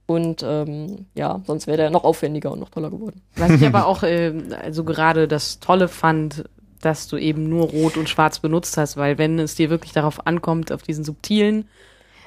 S4: Und ähm, ja, sonst wäre der noch aufwendiger und noch toller geworden.
S3: Was ich aber auch äh, also gerade das Tolle fand, dass du eben nur Rot und Schwarz benutzt hast, weil wenn es dir wirklich darauf ankommt, auf diesen subtilen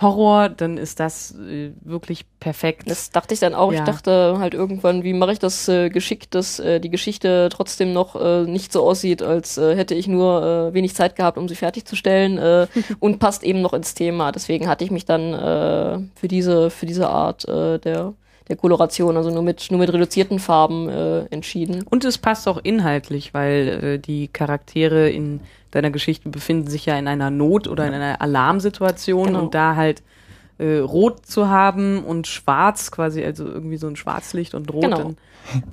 S3: Horror, dann ist das äh, wirklich perfekt.
S4: Das dachte ich dann auch.
S3: Ja.
S4: Ich dachte halt irgendwann, wie mache ich das äh, geschickt, dass äh, die Geschichte trotzdem noch äh, nicht so aussieht, als äh, hätte ich nur äh, wenig Zeit gehabt, um sie fertigzustellen und passt eben noch ins Thema. Deswegen hatte ich mich dann für diese für diese Art der der Koloration, also nur mit nur mit reduzierten Farben äh, entschieden.
S3: Und es passt auch inhaltlich, weil äh, die Charaktere in deiner Geschichte befinden sich ja in einer Not oder in einer Alarmsituation
S4: Genau.
S3: und da halt äh, rot zu haben und schwarz quasi, also irgendwie so ein Schwarzlicht und rot,
S4: Genau.
S3: dann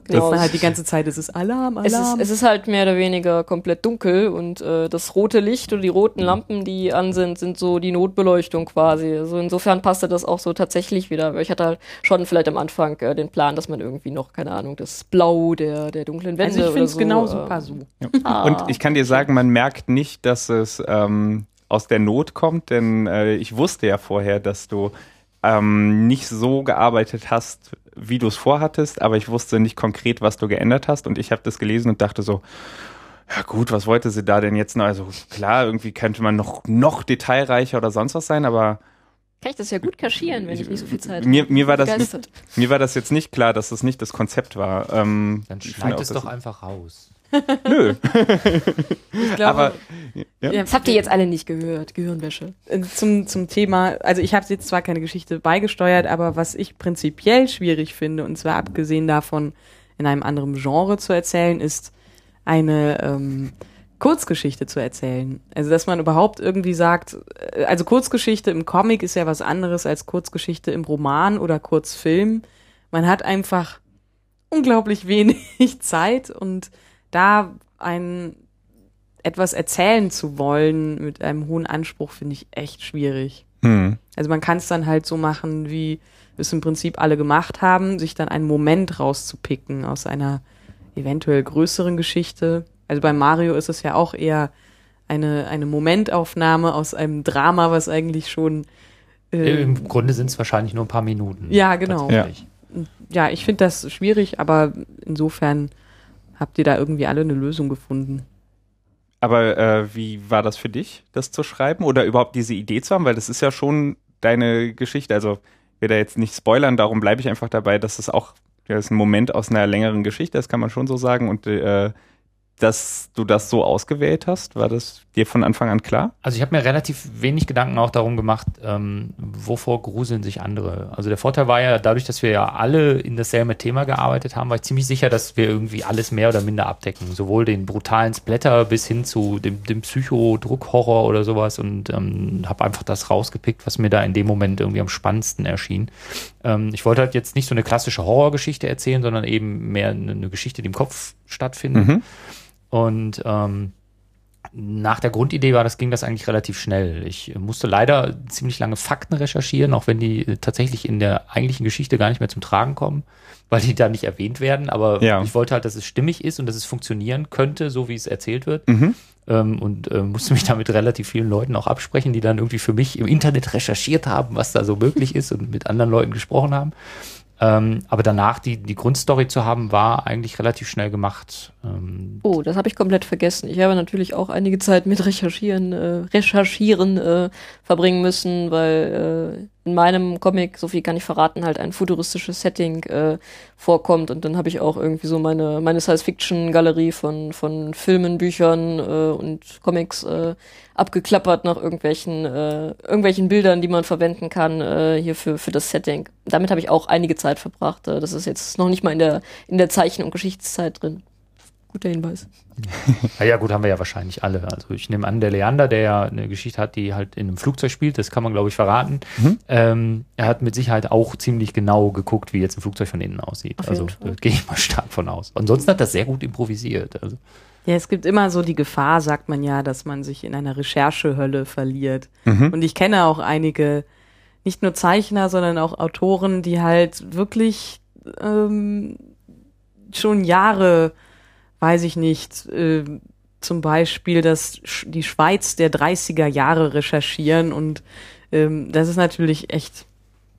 S4: Genau,
S3: man
S4: es-
S3: halt die ganze Zeit, es ist Alarm, Alarm.
S4: Es ist, es ist halt mehr oder weniger komplett dunkel und äh, das rote Licht oder die roten Lampen, die an sind, sind so die Notbeleuchtung quasi. Also insofern passte das auch so tatsächlich wieder. Ich hatte halt schon vielleicht am Anfang äh, den Plan, dass man irgendwie noch, keine Ahnung, das Blau der, der dunklen Wände
S3: also ich finde es
S4: so,
S3: genau
S4: äh,
S3: super so.
S4: ah,
S1: Und ich kann dir sagen, man merkt nicht, dass es ähm, aus der Not kommt, denn äh, ich wusste ja vorher, dass du ähm, nicht so gearbeitet hast, wie du es vorhattest, aber ich wusste nicht konkret, was du geändert hast und ich habe das gelesen und dachte so, ja gut, was wollte sie da denn jetzt noch? Also klar, irgendwie könnte man noch, noch detailreicher oder sonst was sein, aber
S4: kann ich das ja gut kaschieren, wenn ich nicht so viel Zeit
S1: mir,
S4: habe.
S1: mir, war das, mir war das jetzt nicht klar, dass das nicht das Konzept war. Ähm,
S2: Dann schneid es doch einfach raus.
S1: Nö,
S3: Ich glaube,
S1: aber ja.
S4: Das habt ihr jetzt alle nicht gehört, Gehirnwäsche.
S3: Äh, zum, zum Thema, also ich habe jetzt zwar keine Geschichte beigesteuert, aber was ich prinzipiell schwierig finde, und zwar abgesehen davon, in einem anderen Genre zu erzählen, ist eine ähm, Kurzgeschichte zu erzählen. Also dass man überhaupt irgendwie sagt, äh, also Kurzgeschichte im Comic ist ja was anderes als Kurzgeschichte im Roman oder Kurzfilm. Man hat einfach unglaublich wenig Zeit und da ein etwas erzählen zu wollen mit einem hohen Anspruch finde ich echt schwierig.
S1: Hm.
S3: Also man kann es dann halt so machen, wie es im Prinzip alle gemacht haben, sich dann einen Moment rauszupicken aus einer eventuell größeren Geschichte. Also bei Mario ist es ja auch eher eine, eine Momentaufnahme aus einem Drama, was eigentlich schon äh,
S2: Im Grunde sind es wahrscheinlich nur ein paar Minuten.
S3: Ja, genau.
S2: tatsächlich.
S3: ja, ich finde das schwierig, aber insofern habt ihr da irgendwie alle eine Lösung gefunden.
S1: Aber äh, wie war das für dich, das zu schreiben oder überhaupt diese Idee zu haben? Weil das ist ja schon deine Geschichte. Also ich will da jetzt nicht spoilern, darum bleibe ich einfach dabei, dass es auch das ist ein Moment aus einer längeren Geschichte, das kann man schon so sagen. Und äh, dass du das so ausgewählt hast, war das dir von Anfang an klar?
S2: Also ich habe mir relativ wenig Gedanken auch darum gemacht, ähm, wovor gruseln sich andere. Also der Vorteil war ja, dadurch, dass wir ja alle in dasselbe Thema gearbeitet haben, war ich ziemlich sicher, dass wir irgendwie alles mehr oder minder abdecken. Sowohl den brutalen Splatter bis hin zu dem, dem Psycho-Druck-Horror oder sowas und ähm, habe einfach das rausgepickt, was mir da in dem Moment irgendwie am spannendsten erschien. Ähm, ich wollte halt jetzt nicht so eine klassische Horrorgeschichte erzählen, sondern eben mehr eine, eine Geschichte, die im Kopf stattfindet.
S1: Mhm.
S2: Und ähm, nach der Grundidee war das, ging das eigentlich relativ schnell. Ich musste leider ziemlich lange Fakten recherchieren, auch wenn die äh, tatsächlich in der eigentlichen Geschichte gar nicht mehr zum Tragen kommen, weil die da nicht erwähnt werden. Aber
S1: Ja.
S2: ich wollte halt, dass es stimmig ist und dass es funktionieren könnte, so wie es erzählt wird.
S1: Mhm.
S2: Ähm, und äh, musste mich da mit relativ vielen Leuten auch absprechen, die dann irgendwie für mich im Internet recherchiert haben, was da so möglich ist und mit anderen Leuten gesprochen haben. Ähm, aber danach die, die Grundstory zu haben, war eigentlich relativ schnell gemacht. Ähm,
S4: Oh, das habe ich komplett vergessen. Ich habe natürlich auch einige Zeit mit Recherchieren, äh, Recherchieren äh, verbringen müssen, weil äh, in meinem Comic, so viel kann ich verraten, halt ein futuristisches Setting äh, vorkommt und dann habe ich auch irgendwie so meine meine Science-Fiction-Galerie von von Filmen, Büchern äh, und Comics äh, abgeklappert nach irgendwelchen äh, irgendwelchen Bildern, die man verwenden kann äh, hier für für das Setting. Damit habe ich auch einige Zeit verbracht. Äh, das ist jetzt noch nicht mal in der in der Zeichen- und Geschichtszeit drin. Guter Hinweis.
S2: Ja, ja, gut, haben wir ja wahrscheinlich alle. Also ich nehme an, der Leander, der ja eine Geschichte hat, die halt in einem Flugzeug spielt, das kann man, glaube ich, verraten.
S1: Mhm.
S2: Ähm, er hat mit Sicherheit auch ziemlich genau geguckt, wie jetzt ein Flugzeug von innen aussieht.
S4: Auf
S2: also gehe ich mal stark von aus. Ansonsten hat das sehr gut improvisiert. Also,
S3: Ja, es gibt immer so die Gefahr, sagt man ja, dass man sich in einer Recherchehölle verliert.
S1: Mhm.
S3: Und ich kenne auch einige, nicht nur Zeichner, sondern auch Autoren, die halt wirklich ähm, schon Jahre, weiß ich nicht, äh, zum Beispiel das, Sch- die Schweiz der 30er Jahre recherchieren und ähm, das ist natürlich echt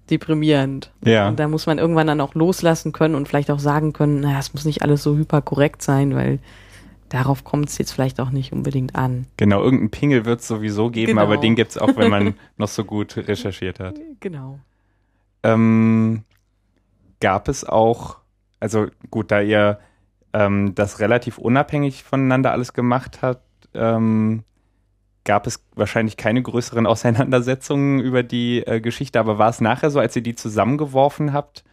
S3: deprimierend.
S1: Ja.
S3: Und da muss man irgendwann dann auch loslassen können und vielleicht auch sagen können, naja, es muss nicht alles so hyperkorrekt sein, weil darauf kommt es jetzt vielleicht auch nicht unbedingt an.
S1: Genau, irgendeinen Pingel wird es sowieso geben,
S3: Genau.
S1: aber den gibt es auch, wenn man noch so gut recherchiert hat.
S3: Genau.
S1: Ähm, gab es auch, also gut, da ihr ähm, das relativ unabhängig voneinander alles gemacht habt, ähm, gab es wahrscheinlich keine größeren Auseinandersetzungen über die äh, Geschichte, aber war es nachher so, als ihr die zusammengeworfen habt,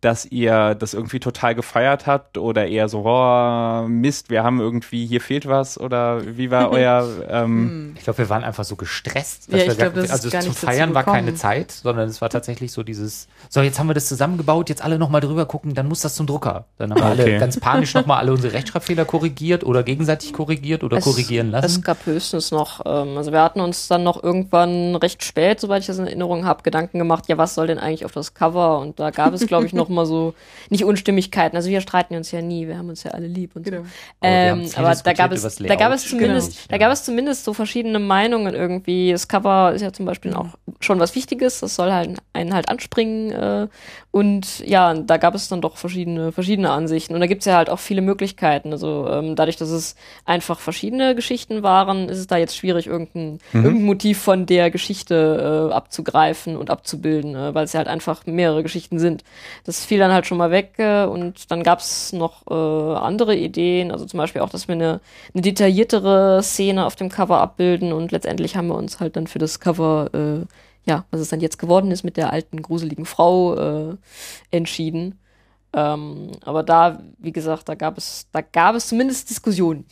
S1: dass ihr das irgendwie total gefeiert habt oder eher so, oh, Mist, wir haben irgendwie, hier fehlt was oder wie war euer, ähm,
S2: ich glaube, wir waren einfach so gestresst.
S3: Ja,
S2: dass
S3: ich
S2: wir gar-
S3: glaub, das ist
S2: also
S3: gar
S2: zum Feiern war keine. Zeit, sondern es war tatsächlich so dieses, so jetzt haben wir das zusammengebaut, jetzt alle nochmal drüber gucken, dann muss das zum Drucker. Dann haben wir
S1: Okay.
S2: alle ganz panisch nochmal alle unsere Rechtschreibfehler korrigiert oder gegenseitig korrigiert oder korrigieren lassen.
S4: Es gab höchstens noch, ähm, also wir hatten uns dann noch irgendwann recht spät, soweit ich das in Erinnerung habe, Gedanken gemacht, ja, was soll denn eigentlich auf das Cover? Und da gab es, glaube ich, noch mal so, nicht Unstimmigkeiten. Also wir streiten uns ja nie, wir haben uns ja alle lieb und
S3: Genau.
S4: so. Ähm, aber da gab es, da gab es zumindest,
S2: Genau.
S4: da gab es zumindest so verschiedene Meinungen irgendwie. Das Cover ist ja zum Beispiel auch schon was Wichtiges, das soll halt einen halt anspringen. Äh, und ja, da gab es dann doch verschiedene, verschiedene Ansichten. Und da gibt es ja halt auch viele Möglichkeiten. Also ähm, dadurch, dass es einfach verschiedene Geschichten waren, ist es da jetzt schwierig, irgendein, irgendein Motiv von der Geschichte äh, abzugreifen und abzubilden, äh, weil es ja halt einfach mehrere Geschichten sind. Das fiel dann halt schon mal weg äh, und dann gab es noch äh, andere Ideen, also zum Beispiel auch, dass wir eine, eine detailliertere Szene auf dem Cover abbilden und letztendlich haben wir uns halt dann für das Cover, äh, ja, was es dann jetzt geworden ist, mit der alten gruseligen Frau äh, entschieden. Ähm, aber da, wie gesagt, da gab es, da gab es zumindest Diskussionen.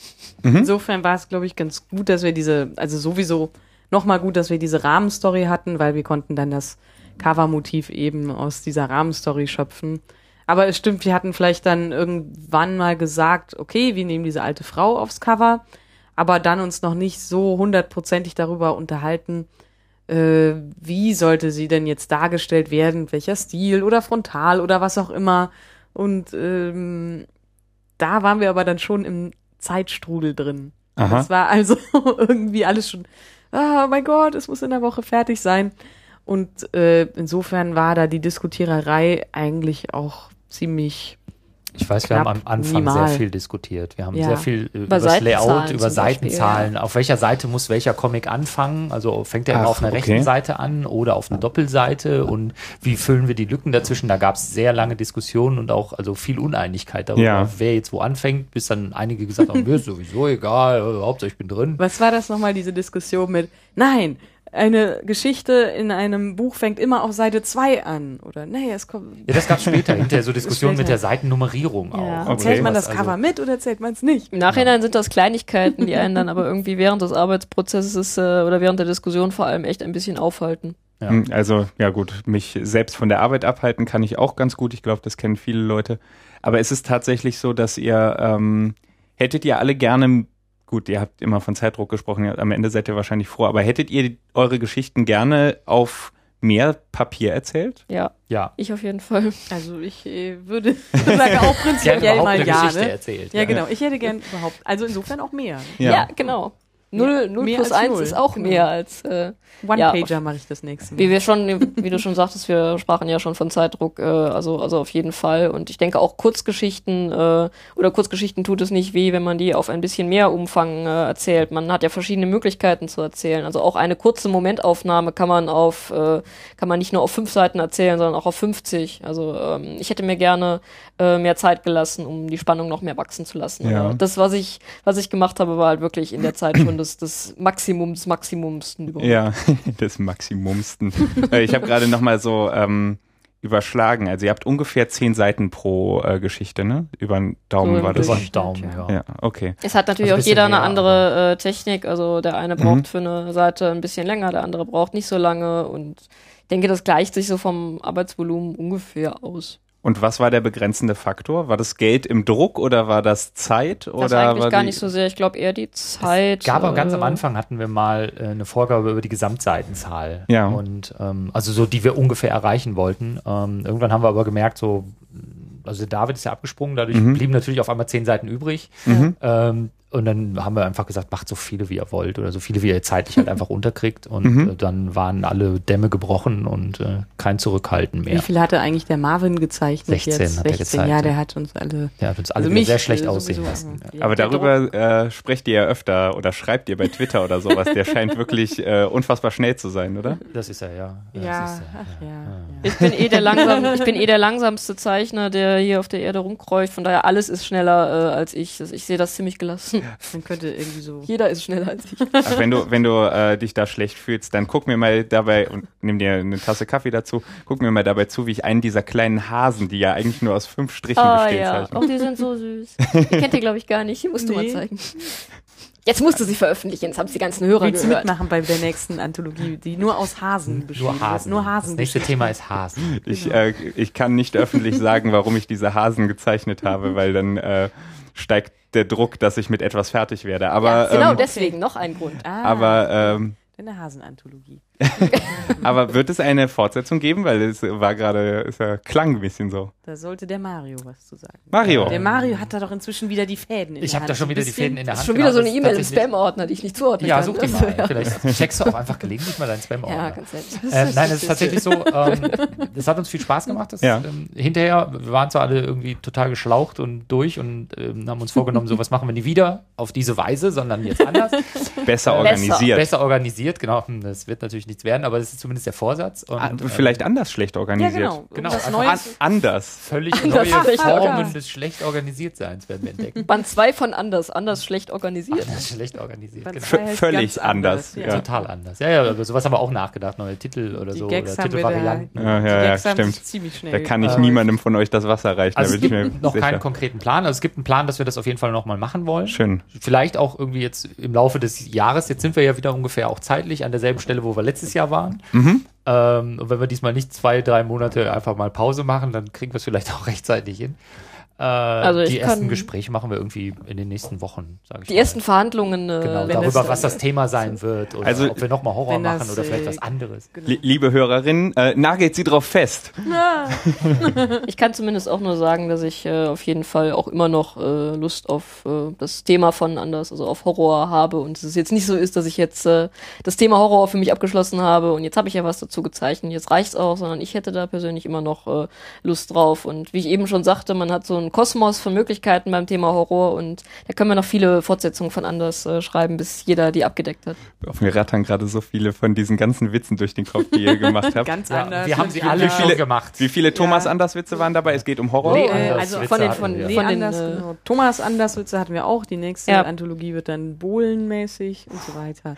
S3: Insofern war es, glaube ich, ganz gut, dass wir diese, also sowieso nochmal gut, dass wir diese Rahmenstory hatten, weil wir konnten dann das Covermotiv eben aus dieser Rahmenstory schöpfen. Aber es stimmt, wir hatten vielleicht dann irgendwann mal gesagt, okay, wir nehmen diese alte Frau aufs Cover, aber dann uns noch nicht so hundertprozentig darüber unterhalten, äh, wie sollte sie denn jetzt dargestellt werden, welcher Stil oder frontal oder was auch immer. Und ähm, da waren wir aber dann schon im Zeitstrudel drin.
S1: Aha.
S3: Das war also irgendwie alles schon, ah, oh mein Gott, es muss in der Woche fertig sein. Und äh, insofern war da die Diskutiererei eigentlich auch ziemlich,
S2: Ich weiß, wir haben am Anfang
S3: minimal.
S2: sehr viel diskutiert. Wir haben
S3: Ja.
S2: sehr viel äh, über
S4: Über
S2: das Layout, über Seitenzahlen. Auf welcher Seite muss welcher Comic anfangen? Also fängt er immer auf einer
S1: okay.
S2: rechten Seite an oder auf einer Doppelseite? Und wie füllen wir die Lücken dazwischen? Da gab es sehr lange Diskussionen und auch also viel Uneinigkeit darüber,
S1: Ja.
S2: wer jetzt wo anfängt, bis dann einige gesagt haben, mir ist sowieso egal, äh, Hauptsache ich bin drin.
S3: was war das nochmal, diese Diskussion mit, nein, eine Geschichte in einem Buch fängt immer auf Seite 2 an. Oder, nee, es kommt,
S2: Ja, das gab später, hinterher so Diskussionen mit der Seitennummerierung
S4: Ja.
S2: auch.
S1: Okay.
S3: zählt man das
S2: also-
S3: Cover mit oder zählt man es nicht?
S4: Im Nachhinein sind das Kleinigkeiten, die einen dann aber irgendwie während des Arbeitsprozesses äh, oder während der Diskussion vor allem echt ein bisschen aufhalten.
S2: Ja.
S1: Hm, Also, ja gut, mich selbst von der Arbeit abhalten kann ich auch ganz gut. Ich glaube, das kennen viele Leute. Aber es ist tatsächlich so, dass ihr, ähm, hättet ihr alle gerne, gut, ihr habt immer von Zeitdruck gesprochen, ja, am Ende seid ihr wahrscheinlich froh, aber hättet ihr eure Geschichten gerne auf mehr Papier erzählt?
S4: Ja,
S2: Ja.
S4: ich auf jeden Fall.
S3: Also ich äh, würde sagen auch prinzipiell mal
S2: eine
S3: ja.
S2: Geschichte
S3: Ne?
S2: erzählt.
S3: Ja, genau. Ich hätte gern überhaupt, also insofern auch mehr.
S4: Ja, genau. Null, null plus eins
S3: null.
S4: ist auch
S3: Genau.
S4: mehr als äh,
S3: One-Pager mache ich das nächste Mal.
S4: Wie wir schon, wie du schon sagtest, wir sprachen ja schon von Zeitdruck, äh, also, also auf jeden Fall. Und ich denke auch Kurzgeschichten äh, oder Kurzgeschichten tut es nicht weh, wenn man die auf ein bisschen mehr Umfang äh, erzählt. Man hat ja verschiedene Möglichkeiten zu erzählen. Also auch eine kurze Momentaufnahme kann man auf, äh, kann man nicht nur auf fünf Seiten erzählen, sondern auch auf 50. Also ähm, ich hätte mir gerne äh, mehr Zeit gelassen, um die Spannung noch mehr wachsen zu lassen.
S1: Ja.
S4: Aber Das, was ich, was ich gemacht habe, war halt wirklich in der Zeit schon das, das Maximum des Maximumsten überhaupt.
S1: Ja, des Maximumsten. Äh, ich habe gerade noch mal so ähm, überschlagen. Also ihr habt ungefähr zehn Seiten pro äh, Geschichte, ne? Über den Daumen
S4: So
S1: war das.
S2: Über den Daumen, ja.
S1: Ja, okay.
S4: Es hat natürlich
S2: Also
S4: auch jeder eine andere äh, Technik. Also der eine braucht
S1: Mhm.
S4: für eine Seite ein bisschen länger, der andere braucht nicht so lange. Und ich denke, das gleicht sich so vom Arbeitsvolumen ungefähr aus.
S1: Und was war der begrenzende Faktor? War das Geld im Druck oder war das Zeit?
S4: Das
S1: oder
S4: eigentlich
S1: war
S4: gar nicht so sehr. Ich glaube eher die Zeit.
S2: gab am ganz am Anfang hatten wir mal äh, eine Vorgabe über die Gesamtseitenzahl.
S1: Ja.
S2: Und ähm, also so, die wir ungefähr erreichen wollten. Ähm, irgendwann haben wir aber gemerkt, so, also der David ist ja abgesprungen, dadurch
S1: Mhm.
S2: blieben natürlich auf einmal zehn Seiten übrig.
S1: Mhm.
S2: Ähm, und dann haben wir einfach gesagt, macht so viele, wie ihr wollt oder so viele, wie ihr zeitlich halt einfach unterkriegt. Und
S1: Mhm.
S2: äh, dann waren alle Dämme gebrochen und äh, kein Zurückhalten
S3: Wie
S2: mehr.
S3: viel hatte eigentlich der Marvin gezeichnet
S2: 16
S3: jetzt?
S2: hat er
S3: 16,
S2: gezeigt,
S3: ja,
S2: ja.
S3: der hat uns alle.
S2: Der hat uns alle
S3: Also mich,
S2: sehr schlecht
S3: äh,
S2: aussehen lassen.
S3: aber-
S2: Ja.
S1: Aber darüber äh, sprecht ihr ja öfter oder schreibt ihr bei Twitter oder sowas. Der scheint wirklich äh, unfassbar schnell zu sein, oder?
S2: Das ist er, ja. Das
S3: Ja,
S2: ist er,
S3: ach ja. ja.
S4: Ich bin eh der langsam, ich bin eh der langsamste Zeichner, der hier auf der Erde rumkreucht. Von daher alles ist schneller äh, als ich. Also ich sehe das ziemlich gelassen.
S3: Man könnte irgendwie so.
S4: Jeder ist schneller als ich.
S1: Ach, wenn du, wenn du äh, dich da schlecht fühlst, dann guck mir mal dabei und nimm dir eine Tasse Kaffee dazu, guck mir mal dabei zu, wie ich einen dieser kleinen Hasen, die ja eigentlich nur aus fünf Strichen
S4: Ah
S1: bestehen,
S4: ja,
S1: zeichne.
S4: oh, die sind so süß. Die kennt ihr, glaube ich, gar nicht. Die musst du
S3: Nee.
S4: mal zeigen. Jetzt musst du sie veröffentlichen, jetzt haben die ganzen Hörer
S3: Willst du
S4: gehört.
S3: mitmachen bei der nächsten Anthologie, die nur aus Hasen besteht?
S2: Nur Hasen.
S3: Nur
S2: Das
S3: Hasen.
S2: nächste Thema ist Hasen.
S1: Ich,
S3: Genau.
S1: äh, ich kann nicht öffentlich sagen, warum ich diese Hasen gezeichnet habe, weil dann äh, steigt der Druck, dass ich mit etwas fertig werde. Aber,
S4: ja, genau,
S1: ähm,
S4: deswegen noch ein Grund.
S3: Ah,
S1: aber, ähm,
S3: eine Hasenanthologie.
S1: aber wird es eine Fortsetzung geben? Weil es war gerade, es äh, klang ein bisschen so.
S3: Da sollte der Mario was zu sagen.
S1: Mario.
S3: Der Mario hat da doch inzwischen wieder die Fäden in
S2: Ich
S3: der
S2: habe da schon wieder die Fäden in der
S4: Das
S2: Hand.
S4: ist schon wieder so eine
S2: genau,
S4: E-Mail im
S2: das
S4: Spam-Ordner, die ich nicht zuordnen
S2: Ja,
S4: kann.
S2: such die mal.
S4: ja.
S2: Vielleicht checkst du auch einfach gelegentlich mal deinen Spam-Ordner.
S4: Ja, ganz nett.
S2: Äh, nein, es ist tatsächlich so, ähm, das hat uns viel Spaß gemacht. Das,
S1: Ja.
S2: ähm, hinterher, wir waren zwar alle irgendwie total geschlaucht und durch und ähm, haben uns vorgenommen, so was machen wir nie wieder auf diese Weise, sondern jetzt anders.
S1: Besser
S2: Besser.
S1: organisiert.
S2: Besser organisiert, genau. Hm, Das wird natürlich nichts werden, aber das ist zumindest der Vorsatz. Und,
S1: Ah,
S2: ähm,
S1: vielleicht anders schlecht
S3: Ja,
S1: organisiert.
S3: genau.
S2: Genau,
S3: Was
S2: einfach
S1: An anders.
S2: völlig
S4: Anders
S2: neue
S4: schlecht
S2: Formen des schlecht organisiert Seins werden wir entdecken.
S4: Band 2 von anders, anders schlecht organisiert.
S2: Ist schlecht organisiert.
S3: Band
S2: Genau.
S3: heißt
S1: völlig
S3: ganz
S1: anders,
S3: Ja.
S1: ja.
S2: Total anders. Ja, ja, über sowas haben wir auch nachgedacht. Neue Titel oder
S3: Die
S2: so.
S3: Gags
S2: oder Titelvarianten.
S1: Ja, ja, ja, stimmt.
S3: ziemlich schnell.
S1: Da kann ich
S2: Äh,
S1: niemandem von euch das Wasser reichen.
S2: Also
S1: da
S2: es
S1: bin ich
S2: gibt
S1: mir
S2: noch
S1: sicher.
S2: keinen konkreten Plan. Also es gibt einen Plan, dass wir das auf jeden Fall nochmal machen wollen.
S1: Schön.
S2: Vielleicht auch irgendwie jetzt im Laufe des Jahres. Jetzt sind wir ja wieder ungefähr auch zeitlich an derselben Stelle, wo wir letztes Jahr waren.
S1: Mhm.
S2: Ähm, und wenn wir diesmal nicht zwei, drei Monate einfach mal Pause machen, dann kriegen wir es vielleicht auch rechtzeitig hin. Äh,
S4: Also
S2: die ersten Gespräche machen wir irgendwie in den nächsten Wochen, sage ich
S4: Die
S2: mal.
S4: ersten Verhandlungen. Äh,
S2: Genau, darüber, was das Thema sein wird oder
S1: Also-
S2: ob wir nochmal Horror machen oder vielleicht
S3: äh,
S2: was anderes.
S1: Lie- Liebe Hörerin, äh, nagelt sie drauf fest.
S4: Ich kann zumindest auch nur sagen, dass ich äh, auf jeden Fall auch immer noch äh, Lust auf äh, das Thema von anders, also auf Horror habe und es jetzt nicht so ist, dass ich jetzt äh, das Thema Horror für mich abgeschlossen habe und jetzt habe ich ja was dazu gezeichnet, jetzt reicht's auch, sondern ich hätte da persönlich immer noch äh, Lust drauf und wie ich eben schon sagte, man hat so einen Kosmos von Möglichkeiten beim Thema Horror und da können wir noch viele Fortsetzungen von anders äh, schreiben, bis jeder die abgedeckt hat.
S1: Auf mir rattern gerade so viele von diesen ganzen Witzen durch den Kopf, die ihr gemacht habt.
S3: Ganz
S2: Ja,
S3: anders.
S2: wir haben sie
S3: Wie
S2: alle
S1: viele-
S2: schon gemacht.
S1: Wie viele Thomas
S3: Ja.
S1: Anders Witze waren dabei? Es geht um Horror.
S2: Nee,
S3: Äh,
S2: Anders
S3: also
S2: Witze
S4: von den,
S2: hatten
S4: von,
S2: wir.
S3: Nee,
S4: von den,
S3: anders,
S4: äh,
S3: genau. Thomas Anderswitze hatten wir auch. Die nächste
S4: Ja.
S3: Anthologie wird dann Bohlenmäßig und so weiter.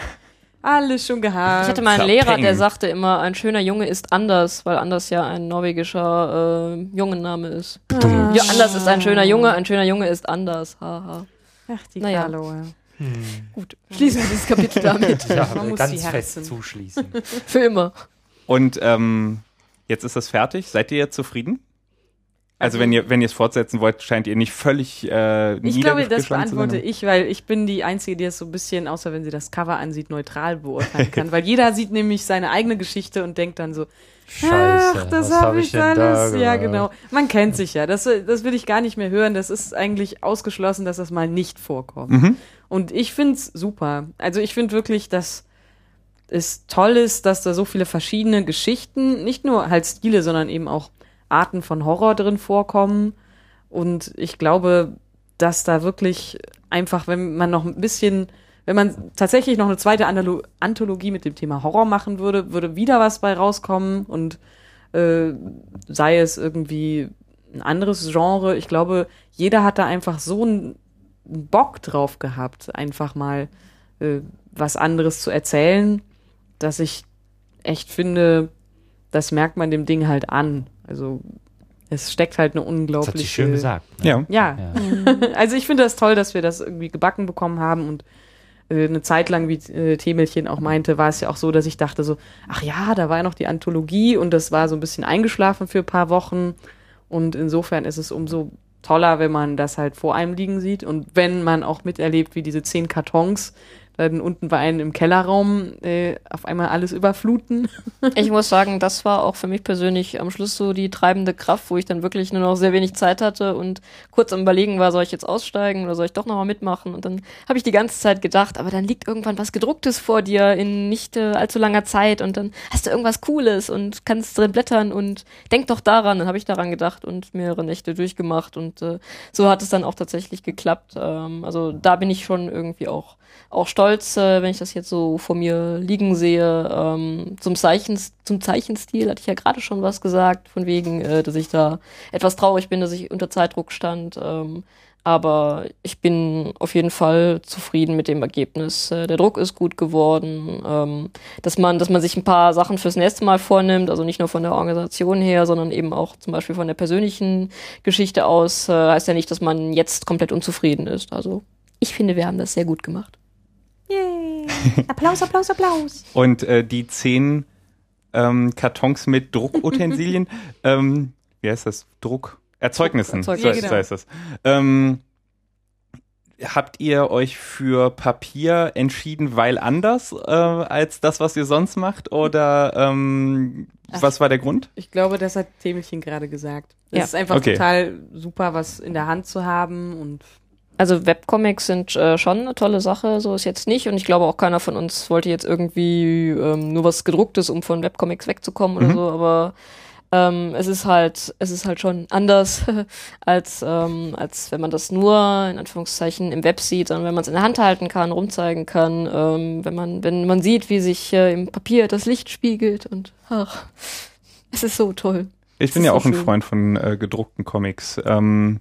S3: Alles schon gehabt.
S4: Ich hatte mal einen
S1: Zapeng.
S4: Lehrer, der sagte immer, ein schöner Junge ist anders, weil anders ja ein norwegischer äh, Jungenname ist.
S3: Ah.
S4: Ja, anders ist ein schöner Junge, ein schöner Junge ist anders. Haha.
S3: Ach, die
S4: Naja.
S3: Ja.
S2: Hm.
S4: Gut, schließen wir dieses Kapitel damit.
S2: Ja,
S3: Man muss
S2: ganz
S3: die
S2: fest zuschließen.
S4: Für immer.
S1: Und ähm, jetzt ist das fertig. Seid ihr jetzt zufrieden? Also, wenn ihr wenn ihr es fortsetzen wollt, scheint ihr nicht völlig äh,
S3: Ich glaube, das beantworte ich, weil ich bin die Einzige, die es so ein bisschen, außer wenn sie das Cover ansieht, neutral beurteilen kann. weil jeder sieht nämlich seine eigene Geschichte und denkt dann so,
S2: Scheiße.
S3: ach, das
S2: was hab
S3: habe ich
S2: denn da
S3: alles. Ja, genau. Man kennt sich ja. Das, das will ich gar nicht mehr hören. Das ist eigentlich ausgeschlossen, dass das mal nicht vorkommt.
S1: Mhm.
S3: Und ich find's super. Also ich finde wirklich, dass es toll ist, dass da so viele verschiedene Geschichten, nicht nur halt Stile, sondern eben auch Arten von Horror drin vorkommen. Und ich glaube, dass da wirklich einfach, wenn man noch ein bisschen, wenn man tatsächlich noch eine zweite Analo Anthologie mit dem Thema Horror machen würde, würde wieder was bei rauskommen und äh, sei es irgendwie ein anderes Genre. Ich glaube, jeder hat da einfach so einen Bock drauf gehabt, einfach mal äh, was anderes zu erzählen, dass ich echt finde, das merkt man dem Ding halt an. Also es steckt halt eine
S2: Das hat sie
S3: unglaubliche.
S2: schön gesagt. ne?
S1: Ja.
S3: Ja,
S2: Ja.
S3: also ich finde das toll, dass wir das irgendwie gebacken bekommen haben und äh, eine Zeit lang, wie äh, Temelchen auch meinte, war es ja auch so, dass ich dachte so, ach ja, da war ja noch die Anthologie und das war so ein bisschen eingeschlafen für ein paar Wochen und insofern ist es umso toller, wenn man das halt vor einem liegen sieht und wenn man auch miterlebt, wie diese zehn Kartons dann unten bei einem im Kellerraum äh, auf einmal alles überfluten.
S4: Ich muss sagen, das war auch für mich persönlich am Schluss so die treibende Kraft, wo ich dann wirklich nur noch sehr wenig Zeit hatte und kurz am Überlegen war, soll ich jetzt aussteigen oder soll ich doch nochmal mitmachen? Und dann habe ich die ganze Zeit gedacht, aber dann liegt irgendwann was Gedrucktes vor dir in nicht äh, allzu langer Zeit und dann hast du irgendwas Cooles und kannst drin blättern und denk doch daran. Dann habe ich daran gedacht und mehrere Nächte durchgemacht und äh, so hat es dann auch tatsächlich geklappt. Ähm, also da bin ich schon irgendwie auch auch stolz, äh, wenn ich das jetzt so vor mir liegen sehe. Ähm, zum, Zeichen, zum Zeichenstil hatte ich ja gerade schon was gesagt, von wegen, äh, dass ich da etwas traurig bin, dass ich unter Zeitdruck stand. Ähm, aber ich bin auf jeden Fall zufrieden mit dem Ergebnis. Äh, der Druck ist gut geworden, ähm, dass man, dass man sich ein paar Sachen fürs nächste Mal vornimmt, also nicht nur von der Organisation her, sondern eben auch zum Beispiel von der persönlichen Geschichte aus, äh, heißt ja nicht, dass man jetzt komplett unzufrieden ist. Also ich finde, wir haben das sehr gut gemacht.
S3: Applaus, Applaus, Applaus.
S1: Und äh, die zehn ähm, Kartons mit Druckutensilien, ähm, wie heißt das? Druck. Erzeugnissen,
S4: Erzeugnis.
S1: so,
S3: Ja, genau.
S1: so heißt das. Ähm, habt ihr euch für Papier entschieden, weil anders äh, als das, was ihr sonst macht? Oder ähm,
S3: Ach.
S1: was war der Grund?
S3: Ich glaube, das hat Temelchen gerade gesagt. Es
S4: Ja.
S3: ist einfach
S1: Okay.
S3: total super, was in der Hand zu haben und
S4: Also Webcomics sind äh, schon eine tolle Sache, so ist jetzt nicht. Und ich glaube auch keiner von uns wollte jetzt irgendwie ähm, nur was gedrucktes, um von Webcomics wegzukommen oder
S1: Mhm.
S4: so. Aber ähm, es ist halt, es ist halt schon anders als ähm, als wenn man das nur in Anführungszeichen im Web sieht, sondern wenn man es in der Hand halten kann, rumzeigen kann, ähm, wenn man wenn man sieht, wie sich äh, im Papier das Licht spiegelt und ach, es ist so toll.
S1: Ich
S4: Das
S1: bin ja
S4: so
S1: auch ein
S4: schön.
S1: Freund von äh, gedruckten Comics. Ähm,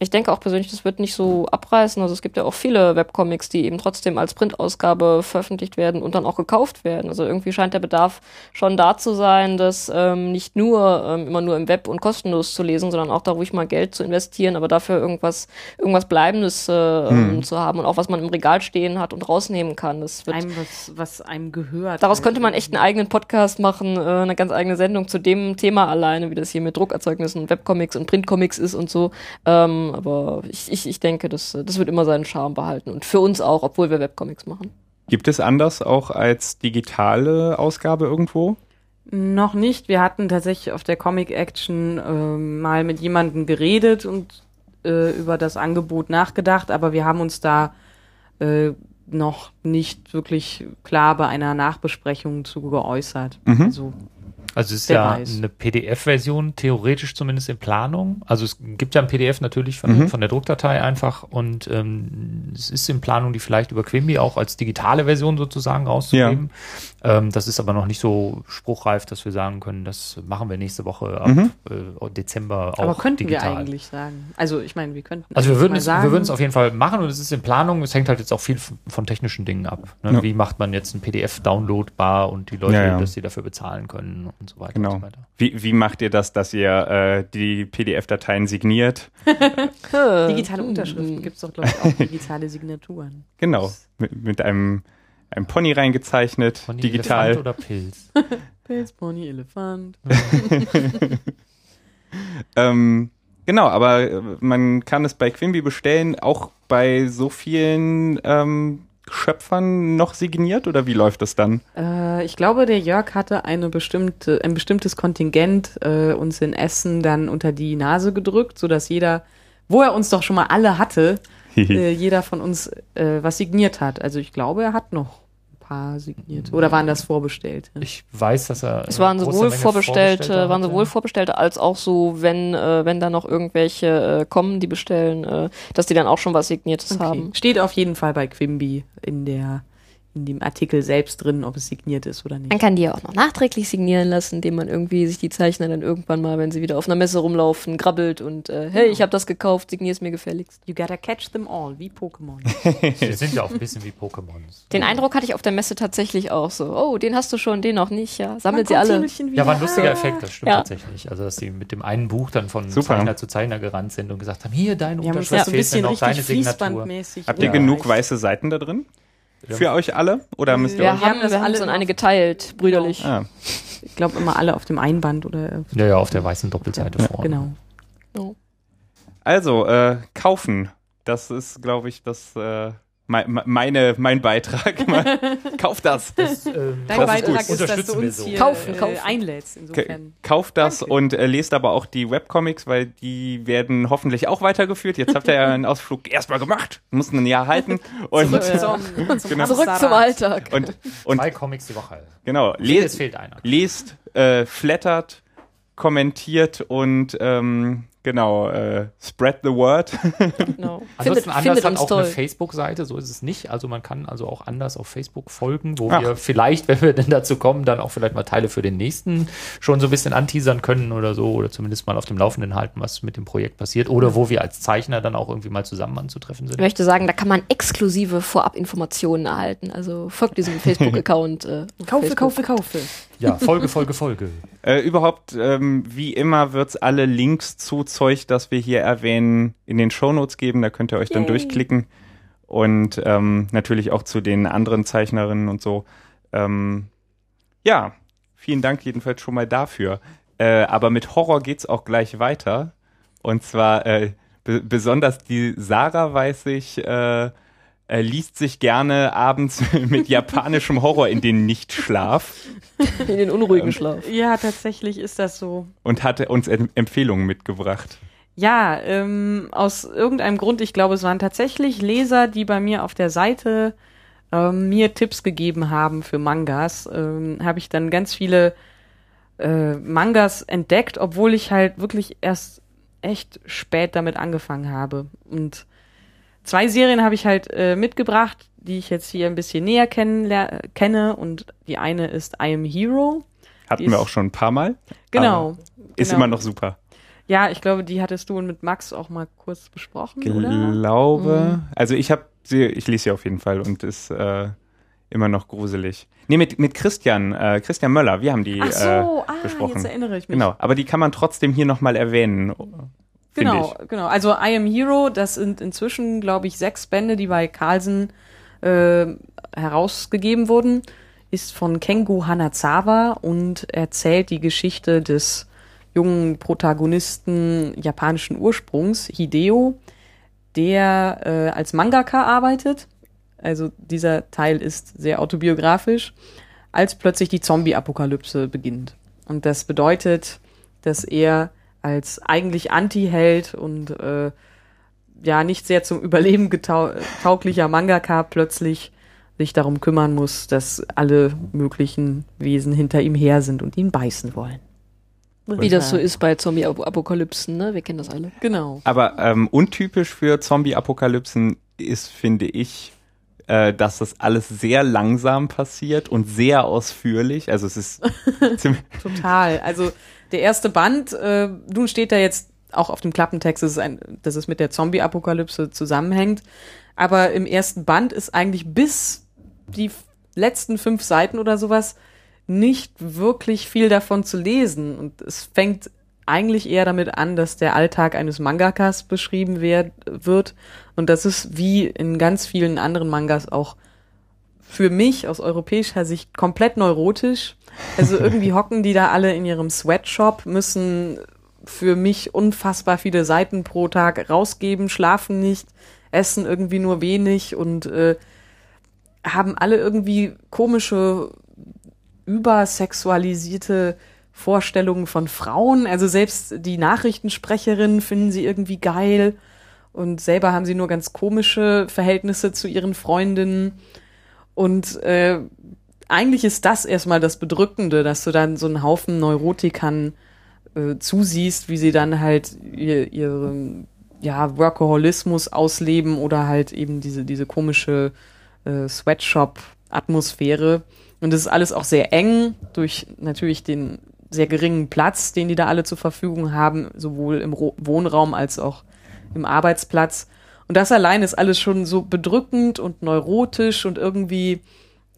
S4: Ich denke auch persönlich, das wird nicht so abreißen. Also es gibt ja auch viele Webcomics, die eben trotzdem als Printausgabe veröffentlicht werden und dann auch gekauft werden. Also irgendwie scheint der Bedarf schon da zu sein, das ähm, nicht nur ähm, immer nur im Web und kostenlos zu lesen, sondern auch da ruhig mal Geld zu investieren, aber dafür irgendwas irgendwas Bleibendes äh, ähm,
S1: Hm.
S4: zu haben und auch was man im Regal stehen hat und rausnehmen kann. Das wird
S3: einem, was, was einem gehört.
S4: Daraus könnte man echt einen eigenen Podcast machen, äh, eine ganz eigene Sendung zu dem Thema alleine, wie das hier mit Druckerzeugnissen, und Webcomics und Printcomics ist und so. Ähm, aber ich, ich, ich denke, das, das wird immer seinen Charme behalten. Und für uns auch, obwohl wir Webcomics machen.
S1: gibt es anders auch als digitale Ausgabe irgendwo?
S3: Noch nicht. Wir hatten tatsächlich auf der Comic Action ähm, mal mit jemandem geredet und äh, über das Angebot nachgedacht, aber wir haben uns da äh, noch nicht wirklich klar bei einer Nachbesprechung zu geäußert.
S1: Mhm.
S3: Also,
S2: Also es ist
S3: Wer
S2: ja
S3: weiß.
S2: eine PDF-Version, theoretisch zumindest in Planung. Also es gibt ja ein PDF natürlich von,
S1: Mhm.
S2: von der Druckdatei einfach und ähm, es ist in Planung, die vielleicht über Quimby auch als digitale Version sozusagen rauszugeben. Ähm, das ist aber noch nicht so spruchreif, dass wir sagen können, das machen wir nächste Woche ab
S1: Mhm.
S2: äh, Dezember auch
S3: aber könnten
S2: digital.
S3: wir eigentlich sagen. Also ich meine, wir könnten.
S2: Also wir würden,
S3: mal
S2: es,
S3: sagen,
S2: wir würden es auf jeden Fall machen und es ist in Planung. Es hängt halt jetzt auch viel von technischen Dingen ab. Ne?
S1: Ja.
S2: Wie macht man jetzt ein PDF downloadbar und die Leute,
S1: Ja, ja.
S2: dass sie dafür bezahlen können und so weiter
S1: Genau.
S2: und so weiter.
S1: Wie, wie macht ihr das, dass ihr äh, die PDF-Dateien signiert?
S3: Digitale Unterschriften gibt es doch, glaube ich, auch digitale Signaturen.
S1: Genau. Mit, mit einem, einem Pony reingezeichnet,
S2: Von
S1: digital.
S2: Elefant oder Pilz?
S3: Pilz, Pony, Elefant.
S1: Ähm, genau, aber äh, man kann es bei Quimby bestellen, auch bei so vielen ähm, Schöpfern noch signiert oder wie läuft das dann?
S3: Äh, ich glaube, der Jörg hatte eine bestimmte, ein bestimmtes Kontingent äh, uns in Essen dann unter die Nase gedrückt, sodass jeder, wo er uns doch schon mal alle hatte, äh, jeder von uns äh, was signiert hat. Also ich glaube, er hat noch ein paar signiert. Oder waren das vorbestellte?
S2: Ich weiß, dass er.
S4: Es waren sowohl Vorbestellte, waren sowohl Vorbestellte als auch so, wenn, äh, wenn da noch irgendwelche äh, kommen, die bestellen, äh, dass die dann auch schon was Signiertes haben.
S3: Steht auf jeden Fall bei Quimby in der in dem Artikel selbst drin, ob es signiert ist oder nicht.
S4: Man kann die ja auch noch nachträglich signieren lassen, indem man irgendwie sich die Zeichner dann irgendwann mal, wenn sie wieder auf einer Messe rumlaufen, grabbelt und äh, hey, ich habe das gekauft, signier es mir gefälligst.
S3: You gotta catch them all, wie Pokémon.
S2: Die sind ja auch ein bisschen wie Pokémons.
S4: Den Eindruck hatte ich auf der Messe tatsächlich auch so. Oh, den hast du schon, den noch nicht, ja. Sammelt sie alle.
S2: Ja, war ein lustiger Effekt, das stimmt
S4: Ja.
S2: tatsächlich. Also, dass sie mit dem einen Buch dann von
S1: Super.
S2: Zeichner zu Zeichner gerannt sind und gesagt haben, hier, deine
S3: uns
S2: Unterschrift
S3: so ein
S2: fehlt mir
S3: bisschen
S2: noch, deine Signatur.
S1: Habt ihr
S2: Ja.
S1: genug weiße Seiten da drin? Für euch alle? Oder müsst ihr
S4: Wir
S1: euch.
S3: haben
S4: haben,
S3: das
S4: wir haben
S3: alle
S4: so
S3: noch-
S4: eine geteilt, brüderlich.
S1: Ah,
S3: Ich glaube immer alle auf dem Einband oder
S2: Ja, ja, auf der weißen Doppelseite vorne.
S3: genau.
S1: Also, äh, kaufen. Das ist, glaube ich, das äh, mei- me- meine, mein Beitrag. Kauft das.
S2: Das, ähm,
S3: Dein
S1: Das ist
S3: Beitrag
S1: gut.
S3: ist, dass du uns hier
S4: Kaufen,
S3: äh,
S4: kaufen.
S3: einlädst. Insofern.
S1: kauft das
S3: Danke.
S1: und äh, lest aber auch die Webcomics, weil die werden hoffentlich auch weitergeführt. Jetzt habt ihr ja einen Ausflug erstmal gemacht, mussten ein Jahr halten und,
S3: Zurück zum, zum
S1: Genau.
S4: Zurück zum. Alltag.
S1: und, und
S2: zwei Comics die Woche.
S1: genau,
S2: Es
S1: lest,
S2: fehlt einer.
S1: lest äh, flattert, kommentiert und ähm, genau, äh, spread the word.
S4: Genau.
S2: Ansonsten
S4: Findet,
S2: anders
S4: findet
S2: hat auch
S4: toll.
S2: eine Facebook-Seite, so ist es nicht. Also man kann also auch anders auf Facebook folgen, wo
S1: Ach.
S2: wir vielleicht, wenn wir denn dazu kommen, dann auch vielleicht mal Teile für den nächsten schon so ein bisschen anteasern können oder so oder zumindest mal auf dem Laufenden halten, was mit dem Projekt passiert oder wo wir als Zeichner dann auch irgendwie mal zusammen anzutreffen
S4: Ich
S2: sind.
S4: möchte sagen, da kann man exklusive Vorabinformationen erhalten. Also folgt diesem Facebook-Account. Äh, auf
S3: Kaufe,
S4: Facebook.
S3: kaufe, kaufe.
S2: Ja, Folge, Folge, Folge.
S1: Äh, überhaupt, ähm, wie immer, wird's alle Links zu Zeug, das wir hier erwähnen, in den Shownotes geben. Da könnt ihr euch dann
S4: Yay.
S1: durchklicken. Und ähm, natürlich auch zu den anderen Zeichnerinnen und so. Ähm, ja, vielen Dank jedenfalls schon mal dafür. Äh, aber mit Horror geht's auch gleich weiter. Und zwar äh, be besonders die Sarah, weiß ich, äh, äh, liest sich gerne abends mit japanischem Horror in den Nichtschlaf.
S4: In den unruhigen Schlaf.
S3: Ja, tatsächlich ist das so.
S1: und hatte uns em Empfehlungen mitgebracht.
S3: Ja, ähm, aus irgendeinem Grund, ich glaube, es waren tatsächlich Leser, die bei mir auf der Seite ähm, mir Tipps gegeben haben für Mangas. Ähm, Habe ich dann ganz viele äh, Mangas entdeckt, obwohl ich halt wirklich erst echt spät damit angefangen habe. Und zwei Serien habe ich halt äh, mitgebracht, die ich jetzt hier ein bisschen näher kenne. Und die eine ist I Am Hero.
S1: Hatten
S3: Die
S1: wir
S3: ist-
S1: auch schon ein paar Mal.
S3: Genau.
S1: Ist
S3: genau.
S1: immer noch super.
S3: Ja, ich glaube, die hattest du mit Max auch mal kurz besprochen, oder?
S1: Glaube. Also ich habe sie, ich lese sie auf jeden Fall und ist äh, immer noch gruselig. Nee, mit, mit Christian, äh, Christian Möller, wir haben die
S3: Ach so,
S1: äh,
S3: ah,
S1: besprochen.
S3: jetzt erinnere ich mich.
S1: Genau, aber die kann man trotzdem hier nochmal erwähnen.
S3: Genau, genau. Also I Am Hero, das sind inzwischen, glaube ich, sechs Bände, die bei Carlsen äh, herausgegeben wurden, ist von Kengo Hanazawa und erzählt die Geschichte des jungen Protagonisten japanischen Ursprungs, Hideo, der äh, als Mangaka arbeitet. Also dieser Teil ist sehr autobiografisch, als plötzlich die Zombie-Apokalypse beginnt. Und das bedeutet, dass er als eigentlich Anti-Held und äh, ja nicht sehr zum Überleben tauglicher Mangaka plötzlich sich darum kümmern muss, dass alle möglichen Wesen hinter ihm her sind und ihn beißen wollen.
S4: Wie das so ist bei Zombie-Apokalypsen, ne? Wir kennen das alle.
S3: Genau.
S1: Aber ähm, untypisch für Zombie-Apokalypsen ist, finde ich, äh, dass das alles sehr langsam passiert und sehr ausführlich. Also es ist ziemlich,
S3: Total. Also der erste Band, äh, nun steht da jetzt auch auf dem Klappentext, dass es, ein, dass es mit der Zombie-Apokalypse zusammenhängt. Aber im ersten Band ist eigentlich bis die letzten fünf Seiten oder sowas nicht wirklich viel davon zu lesen. Und es fängt eigentlich eher damit an, dass der Alltag eines Mangakas beschrieben werd, wird. Und das ist wie in ganz vielen anderen Mangas auch für mich aus europäischer Sicht komplett neurotisch. Also irgendwie hocken die da alle in ihrem Sweatshop, müssen für mich unfassbar viele Seiten pro Tag rausgeben, schlafen nicht, essen irgendwie nur wenig und äh, haben alle irgendwie komische, übersexualisierte Vorstellungen von Frauen. Also selbst die Nachrichtensprecherinnen finden sie irgendwie geil und selber haben sie nur ganz komische Verhältnisse zu ihren Freundinnen. Und äh, eigentlich ist das erstmal das Bedrückende, dass du dann so einen Haufen Neurotikern äh, zusiehst, wie sie dann halt ihr, ihren ja, Workaholismus ausleben oder halt eben diese, diese komische äh, Atmosphäre. Und es ist alles auch sehr eng durch natürlich den sehr geringen Platz, den die da alle zur Verfügung haben, sowohl im Ro Wohnraum als auch im Arbeitsplatz. Und das allein ist alles schon so bedrückend und neurotisch und irgendwie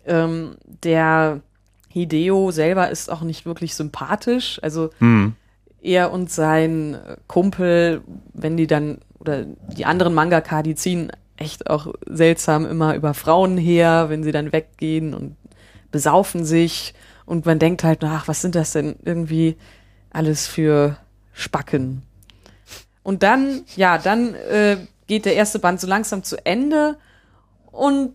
S3: ähm, der Hideo selber ist auch nicht wirklich sympathisch. Also
S1: Hm.
S3: er und sein Kumpel, wenn die dann, oder die anderen Mangaka, die ziehen echt auch seltsam immer über Frauen her, wenn sie dann weggehen und besaufen sich. Und man denkt halt, ach, was sind das denn irgendwie alles für Spacken? Und dann, ja, dann äh, geht der erste Band so langsam zu Ende und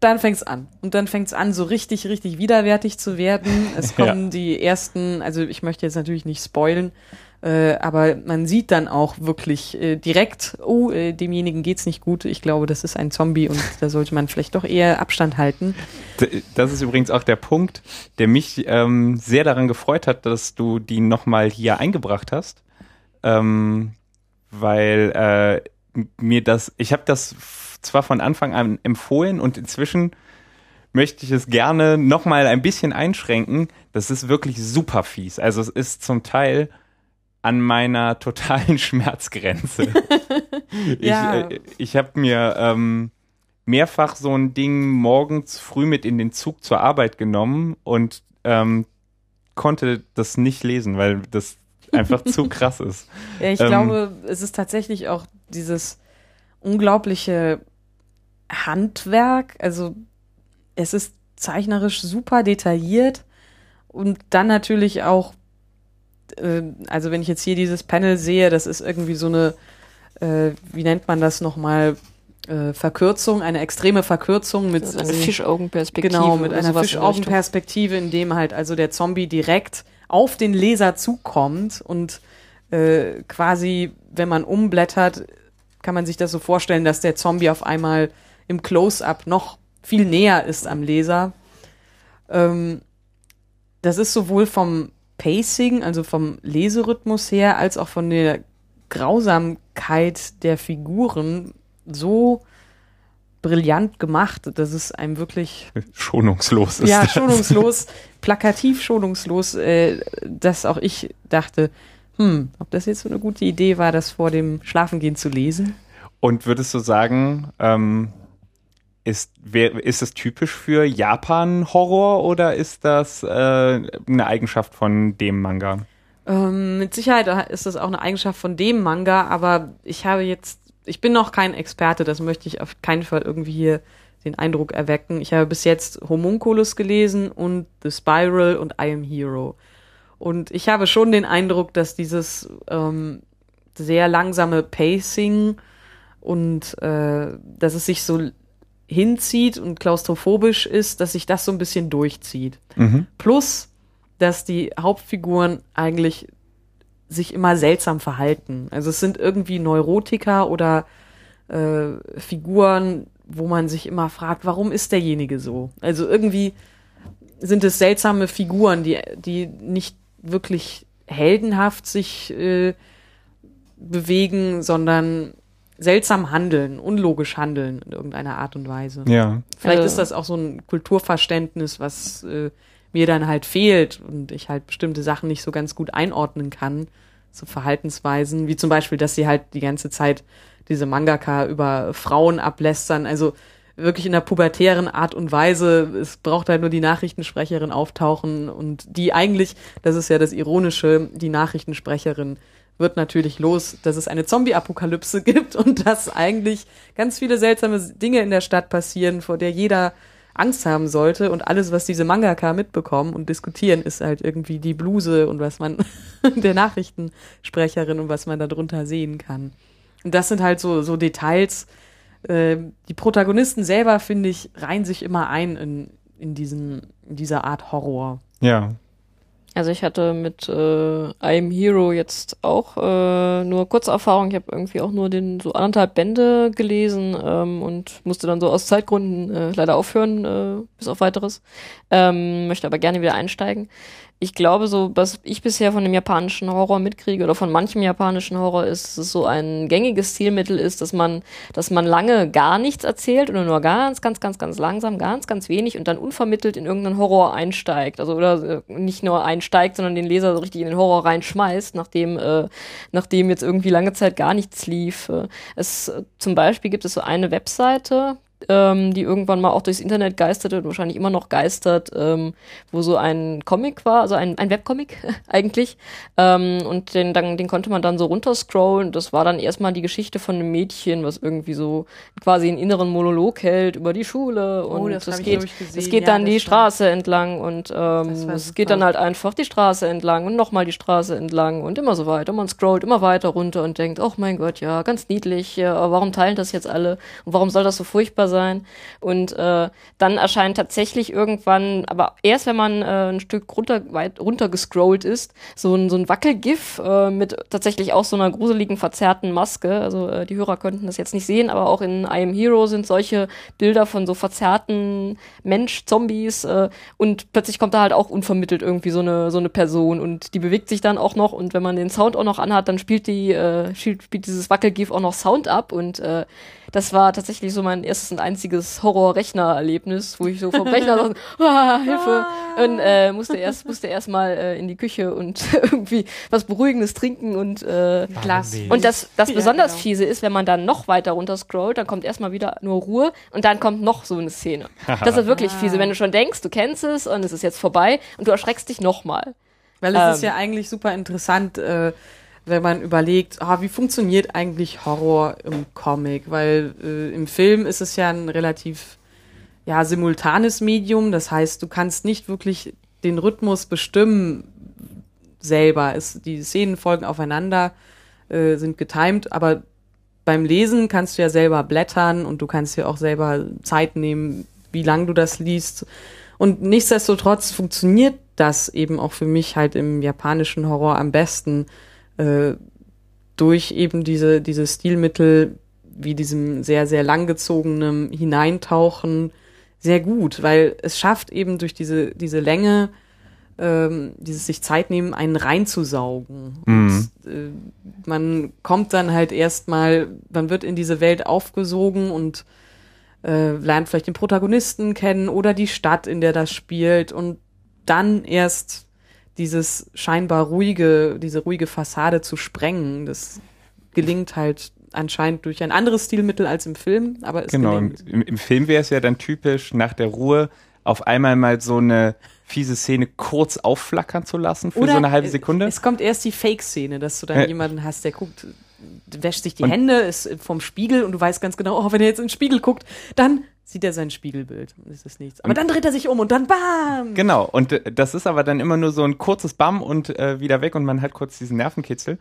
S3: dann fängt's an. Und dann fängt's an, so richtig, richtig widerwärtig zu werden. Es
S1: Ja.
S3: kommen die ersten, also ich möchte jetzt natürlich nicht spoilen, äh, aber man sieht dann auch wirklich äh, direkt, oh, äh, demjenigen geht's nicht gut. Ich glaube, das ist ein Zombie und da sollte man vielleicht doch eher Abstand halten.
S1: Das ist übrigens auch der Punkt, der mich ähm, sehr daran gefreut hat, dass du die nochmal hier eingebracht hast. Ähm, weil äh, mir das, ich habe das zwar von Anfang an empfohlen und inzwischen möchte ich es gerne nochmal ein bisschen einschränken. Das ist wirklich super fies. Also es ist zum Teil an meiner totalen Schmerzgrenze.
S3: Ja.
S1: Ich, äh, ich habe mir ähm, mehrfach so ein Ding morgens früh mit in den Zug zur Arbeit genommen und ähm, konnte das nicht lesen, weil das einfach zu krass ist.
S3: Ja, ich
S1: Ähm,
S3: glaube, es ist tatsächlich auch dieses unglaubliche Handwerk. Also es ist zeichnerisch super detailliert und dann natürlich auch, äh, also wenn ich jetzt hier dieses Panel sehe, das ist irgendwie so eine, äh, wie nennt man das nochmal, äh, Verkürzung, eine extreme Verkürzung mit
S4: ist eine
S3: äh,
S4: Fischaugenperspektive.
S3: Genau, mit einer. Fischaugenperspektive, in dem halt also der Zombie direkt auf den Leser zukommt und äh, quasi, wenn man umblättert, kann man sich das so vorstellen, dass der Zombie auf einmal im Close-up noch viel näher ist am Leser. Ähm, das ist sowohl vom Pacing, also vom Leserhythmus her, als auch von der Grausamkeit der Figuren so brillant gemacht, dass es einem wirklich
S1: Schonungslos ist
S3: ja, schonungslos, plakativ schonungslos, äh, dass auch ich dachte, hm, ob das jetzt so eine gute Idee war, das vor dem Schlafengehen zu lesen.
S1: Und würdest du sagen, ähm, ist, wer, ist es typisch für Japan-Horror oder ist das äh, eine Eigenschaft von dem Manga?
S3: Ähm, mit Sicherheit ist das auch eine Eigenschaft von dem Manga, aber ich habe jetzt, ich bin noch kein Experte, das möchte ich auf keinen Fall irgendwie hier den Eindruck erwecken. Ich habe bis jetzt Homunculus gelesen und The Spiral und I Am Hero. Und ich habe schon den Eindruck, dass dieses ähm, sehr langsame Pacing und äh, dass es sich so hinzieht und klaustrophobisch ist, dass sich das so ein bisschen durchzieht.
S1: Mhm.
S3: Plus, dass die Hauptfiguren eigentlich sich immer seltsam verhalten. Also es sind irgendwie Neurotiker oder äh, Figuren, wo man sich immer fragt, warum ist derjenige so? Also irgendwie sind es seltsame Figuren, die, die nicht wirklich heldenhaft sich äh, bewegen, sondern seltsam handeln, unlogisch handeln in irgendeiner Art und Weise.
S1: Ja.
S3: Vielleicht
S4: Äh.
S3: ist das auch so ein Kulturverständnis, was äh, mir dann halt fehlt und ich halt bestimmte Sachen nicht so ganz gut einordnen kann, so Verhaltensweisen, wie zum Beispiel, dass sie halt die ganze Zeit diese Mangaka über Frauen ablästern, also wirklich in der pubertären Art und Weise. Es braucht halt nur die Nachrichtensprecherin auftauchen und die eigentlich, das ist ja das Ironische, die Nachrichtensprecherin wird natürlich los, dass es eine Zombie-Apokalypse gibt und dass eigentlich ganz viele seltsame Dinge in der Stadt passieren, vor der jeder Angst haben sollte und alles, was diese Mangaka mitbekommen und diskutieren, ist halt irgendwie die Bluse und was man der Nachrichtensprecherin und was man darunter sehen kann. Und das sind halt so, so Details. Äh, die Protagonisten selber, finde ich, reihen sich immer ein in, in, diesen, in dieser Art Horror.
S1: Ja.
S4: Also ich hatte mit äh, I'm Hero jetzt auch äh, nur kurze Erfahrung. Ich habe irgendwie auch nur den so anderthalb Bände gelesen ähm, und musste dann so aus Zeitgründen äh, leider aufhören, äh, bis auf weiteres. Ähm, möchte aber gerne wieder einsteigen. Ich glaube, so, was ich bisher von dem japanischen Horror mitkriege oder von manchem japanischen Horror ist, dass es so ein gängiges Stilmittel ist, dass man, dass man lange gar nichts erzählt oder nur ganz, ganz, ganz, ganz langsam, ganz, ganz wenig und dann unvermittelt in irgendeinen Horror einsteigt. Also oder äh, nicht nur einsteigt, sondern den Leser so richtig in den Horror reinschmeißt, nachdem, äh, nachdem jetzt irgendwie lange Zeit gar nichts lief. Äh, es zum Beispiel gibt es so eine Webseite, ähm, die irgendwann mal auch durchs Internet geisterte und wahrscheinlich immer noch geistert, ähm, wo so ein Comic war, also ein, ein Webcomic eigentlich. Ähm, und den, dann, den konnte man dann so runterscrollen. Das war dann erstmal die Geschichte von einem Mädchen, was irgendwie so quasi einen inneren Monolog hält über die Schule. Und
S3: Oh, das
S4: es
S3: hab ich,
S4: geht, es geht
S3: Ja,
S4: dann
S3: das
S4: die. Straße entlang und ähm,
S3: Das
S4: es geht dann halt einfach die Straße entlang und nochmal die Straße entlang und immer so weiter. Man scrollt immer weiter runter und denkt, oh mein Gott, ja, ganz niedlich, ja, aber warum teilen das jetzt alle? Und warum soll das so furchtbar sein? Und äh, dann erscheint tatsächlich irgendwann, aber erst wenn man äh, ein Stück runter, weit runter gescrollt ist, so ein, so ein Wackelgif äh, mit tatsächlich auch so einer gruseligen, verzerrten Maske. Also äh, die Hörer könnten das jetzt nicht sehen, aber auch in I Am Hero sind solche Bilder von so verzerrten Mensch-Zombies äh, und plötzlich kommt da halt auch unvermittelt irgendwie so eine, so eine Person und die bewegt sich dann auch noch. Und wenn man den Sound auch noch anhat, dann spielt die, äh, spielt, spielt dieses Wackelgif auch noch Sound ab. Und äh, das war tatsächlich so mein erstes und einziges Horror-Rechner-Erlebnis, wo ich so vom Rechner saß, ah, Hilfe, und äh, musste erst musste erst mal äh, in die Küche und irgendwie was Beruhigendes trinken und äh,
S3: Glas.
S4: und das, das
S3: Ja,
S4: besonders
S3: genau.
S4: fiese ist, wenn man dann noch weiter runter scrollt, dann kommt erstmal wieder nur Ruhe und dann kommt noch so eine Szene. Das ist wirklich fiese, wenn du schon denkst, du kennst es und es ist jetzt vorbei und du erschreckst dich nochmal.
S3: Weil es ist
S4: Ähm.
S3: ja eigentlich super interessant, äh, wenn man überlegt, ah, wie funktioniert eigentlich Horror im Comic? Weil äh, im Film ist es ja ein relativ ja, simultanes Medium. Das heißt, du kannst nicht wirklich den Rhythmus bestimmen selber. Es, die Szenen folgen aufeinander, äh, sind getimed, aber beim Lesen kannst du ja selber blättern und du kannst dir auch selber Zeit nehmen, wie lang du das liest. Und nichtsdestotrotz funktioniert das eben auch für mich halt im japanischen Horror am besten äh, durch eben diese, diese Stilmittel wie diesem sehr, sehr langgezogenen Hineintauchen sehr gut, weil es schafft eben durch diese, diese Länge, ähm, dieses sich Zeit nehmen, einen reinzusaugen.
S1: Mhm.
S3: Und, äh, man kommt dann halt erstmal, man wird in diese Welt aufgesogen und äh, lernt vielleicht den Protagonisten kennen oder die Stadt, in der das spielt und dann erst dieses scheinbar ruhige, diese ruhige Fassade zu sprengen. Das gelingt halt anscheinend durch ein anderes Stilmittel als im Film, aber es
S1: Genau, im,
S3: gelingt.
S1: im, im Film wäre es ja dann typisch, nach der Ruhe auf einmal mal so eine fiese Szene kurz aufflackern zu lassen für
S3: Oder
S1: so eine halbe Sekunde.
S3: Es kommt erst die Fake-Szene, dass du dann
S1: Ja.
S3: jemanden hast, der guckt, wäscht sich die Hände, ist vom Spiegel und du weißt ganz genau, oh, wenn er jetzt in den Spiegel guckt, dann sieht er sein Spiegelbild. Das ist nichts. Aber
S1: Und-
S3: dann dreht er sich um und dann BAM!
S1: Genau, und äh, das ist aber dann immer nur so ein kurzes Bam und äh, wieder weg und man hat kurz diesen Nervenkitzel.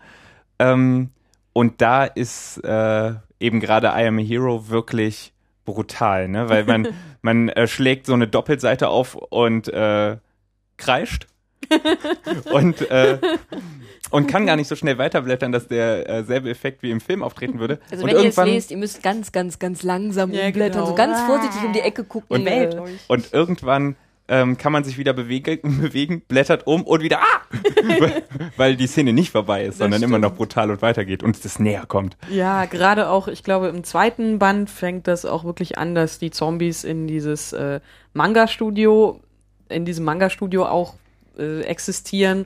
S1: Ähm, und da ist äh, eben gerade I Am a Hero wirklich brutal, ne? Weil man, man äh, schlägt so eine Doppelseite auf und äh, kreischt. Und, äh, und kann gar nicht so schnell weiterblättern, dass der äh, selbe Effekt wie im Film auftreten würde.
S4: Also
S1: und
S4: wenn ihr es lest, ihr müsst ganz, ganz, ganz langsam
S3: Ja,
S4: umblättern,
S3: genau.
S4: so ganz vorsichtig um die Ecke gucken.
S1: Und-
S4: äh,
S3: euch.
S1: und irgendwann ähm, kann man sich wieder bewege, bewegen, blättert um und wieder ah! weil, weil die Szene nicht vorbei ist, sondern immer noch brutal und weitergeht und es näher kommt.
S3: Ja, gerade auch, ich glaube, im zweiten Band fängt das auch wirklich an, dass die Zombies in dieses äh, Manga-Studio, in diesem Manga-Studio auch äh, existieren.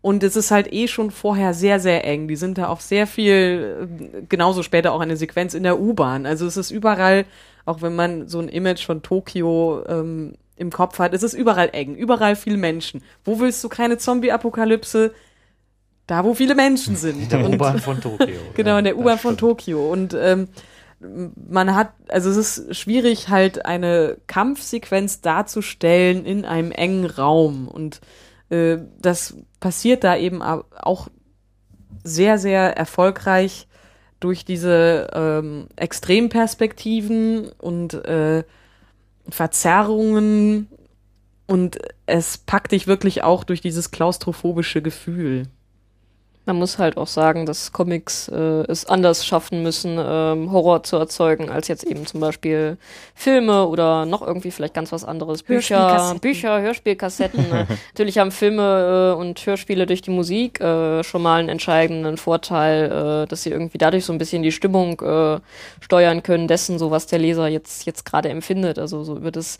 S3: Und es ist halt eh schon vorher sehr, sehr eng. Die sind da auch sehr viel, äh, genauso später auch eine Sequenz in der U-Bahn. Also es ist überall, auch wenn man so ein Image von Tokio ähm, im Kopf hat, es ist überall eng, überall viele Menschen. Wo willst du keine Zombie-Apokalypse? Da, wo viele Menschen sind.
S2: In der U-Bahn von Tokio.
S3: Genau, in der U-Bahn von. Tokio. Und ähm, man hat, also es ist schwierig, halt eine Kampfsequenz darzustellen in einem engen Raum. Und äh, das passiert da eben au- auch sehr, sehr erfolgreich durch diese ähm, Extremperspektiven und äh, Verzerrungen. Und es packt dich wirklich auch durch dieses klaustrophobische Gefühl.
S4: Man muss halt auch sagen, dass Comics äh, es anders schaffen müssen, ähm, Horror zu erzeugen, als jetzt eben zum Beispiel Filme oder noch irgendwie vielleicht ganz was anderes. Bücher,
S3: Hörspielkassetten.
S4: Bücher, Hörspielkassetten. ne? Natürlich haben Filme äh, und Hörspiele durch die Musik äh, schon mal einen entscheidenden Vorteil, äh, dass sie irgendwie dadurch so ein bisschen die Stimmung äh, steuern können dessen, so was der Leser jetzt jetzt gerade empfindet. Also so über das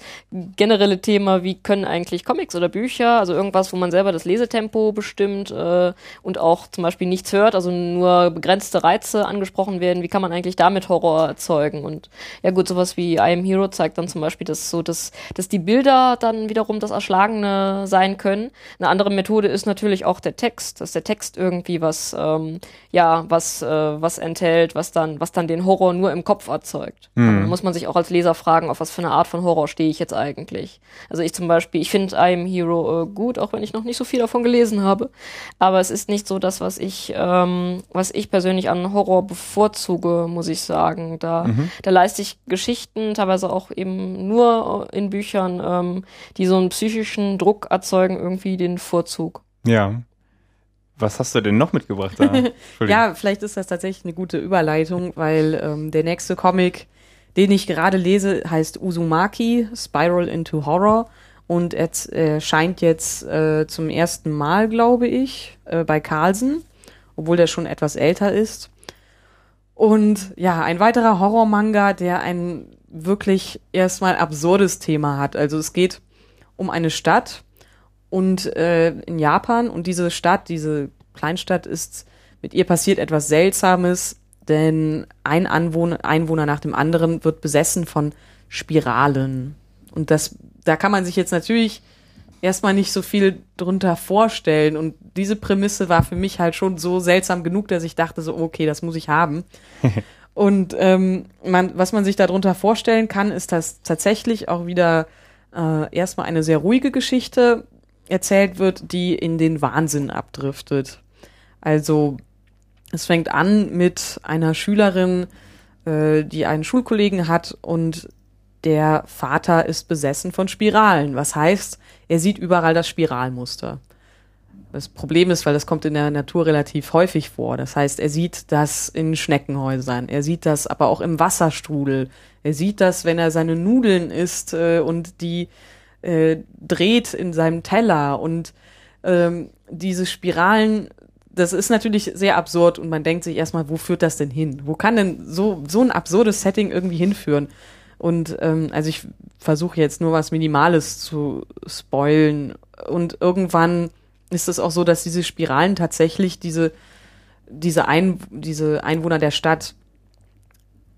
S4: generelle Thema, wie können eigentlich Comics oder Bücher, also irgendwas, wo man selber das Lesetempo bestimmt äh, und auch zum Beispiel nichts hört, also nur begrenzte Reize angesprochen werden, wie kann man eigentlich damit Horror erzeugen? Und ja gut, sowas wie I Am Hero zeigt dann zum Beispiel, dass so, dass, dass die Bilder dann wiederum das Erschlagene sein können. Eine andere Methode ist natürlich auch der Text, dass der Text irgendwie was, ähm, ja, was, äh, was enthält, was dann, was dann den Horror nur im Kopf erzeugt.
S1: Hm.
S4: Aber Da muss man sich auch als Leser fragen, auf was für eine Art von Horror stehe ich jetzt eigentlich. Also ich zum Beispiel, ich finde I Am Hero äh, gut, auch wenn ich noch nicht so viel davon gelesen habe. Aber es ist nicht so das, was ich, ähm, was ich persönlich an Horror bevorzuge, muss ich sagen. Da, da leiste ich Geschichten, teilweise auch eben nur in Büchern, ähm, die so einen psychischen Druck erzeugen, irgendwie den Vorzug.
S1: Ja. Was hast du denn noch mitgebracht da?
S3: Ja, vielleicht ist das tatsächlich eine gute Überleitung, weil ähm, der nächste Comic, den ich gerade lese, heißt Uzumaki, Spiral into Horror. Und er z- erscheint jetzt äh, zum ersten Mal, glaube ich, äh, bei Carlsen, obwohl der schon etwas älter ist. Und ja, ein weiterer Horrormanga, der ein wirklich erstmal absurdes Thema hat. Also es geht um eine Stadt und äh, in Japan und diese Stadt, diese Kleinstadt ist, mit ihr passiert etwas Seltsames, denn ein Anwohner, Einwohner nach dem anderen wird besessen von Spiralen. Und das, da kann man sich jetzt natürlich erstmal nicht so viel drunter vorstellen. Und diese Prämisse war für mich halt schon so seltsam genug, dass ich dachte so, okay, das muss ich haben. Und ähm, man, was man sich darunter vorstellen kann, ist, dass tatsächlich auch wieder äh, erstmal eine sehr ruhige Geschichte erzählt wird, die in den Wahnsinn abdriftet. Also es fängt an mit einer Schülerin, äh, die einen Schulkollegen hat und der Vater ist besessen von Spiralen. Was heißt, er sieht überall das Spiralmuster. Das Problem ist, weil das kommt in der Natur relativ häufig vor. Das heißt, er sieht das in Schneckenhäusern, er sieht das aber auch im Wasserstrudel. Er sieht das, wenn er seine Nudeln isst äh, und die äh, dreht in seinem Teller. Und ähm, diese Spiralen, das ist natürlich sehr absurd und man denkt sich erstmal, wo führt das denn hin? Wo kann denn so, so ein absurdes Setting irgendwie hinführen? Und ähm, also ich versuche jetzt nur was Minimales zu spoilen. Und irgendwann ist es auch so, dass diese Spiralen tatsächlich diese, diese, Ein diese Einwohner der Stadt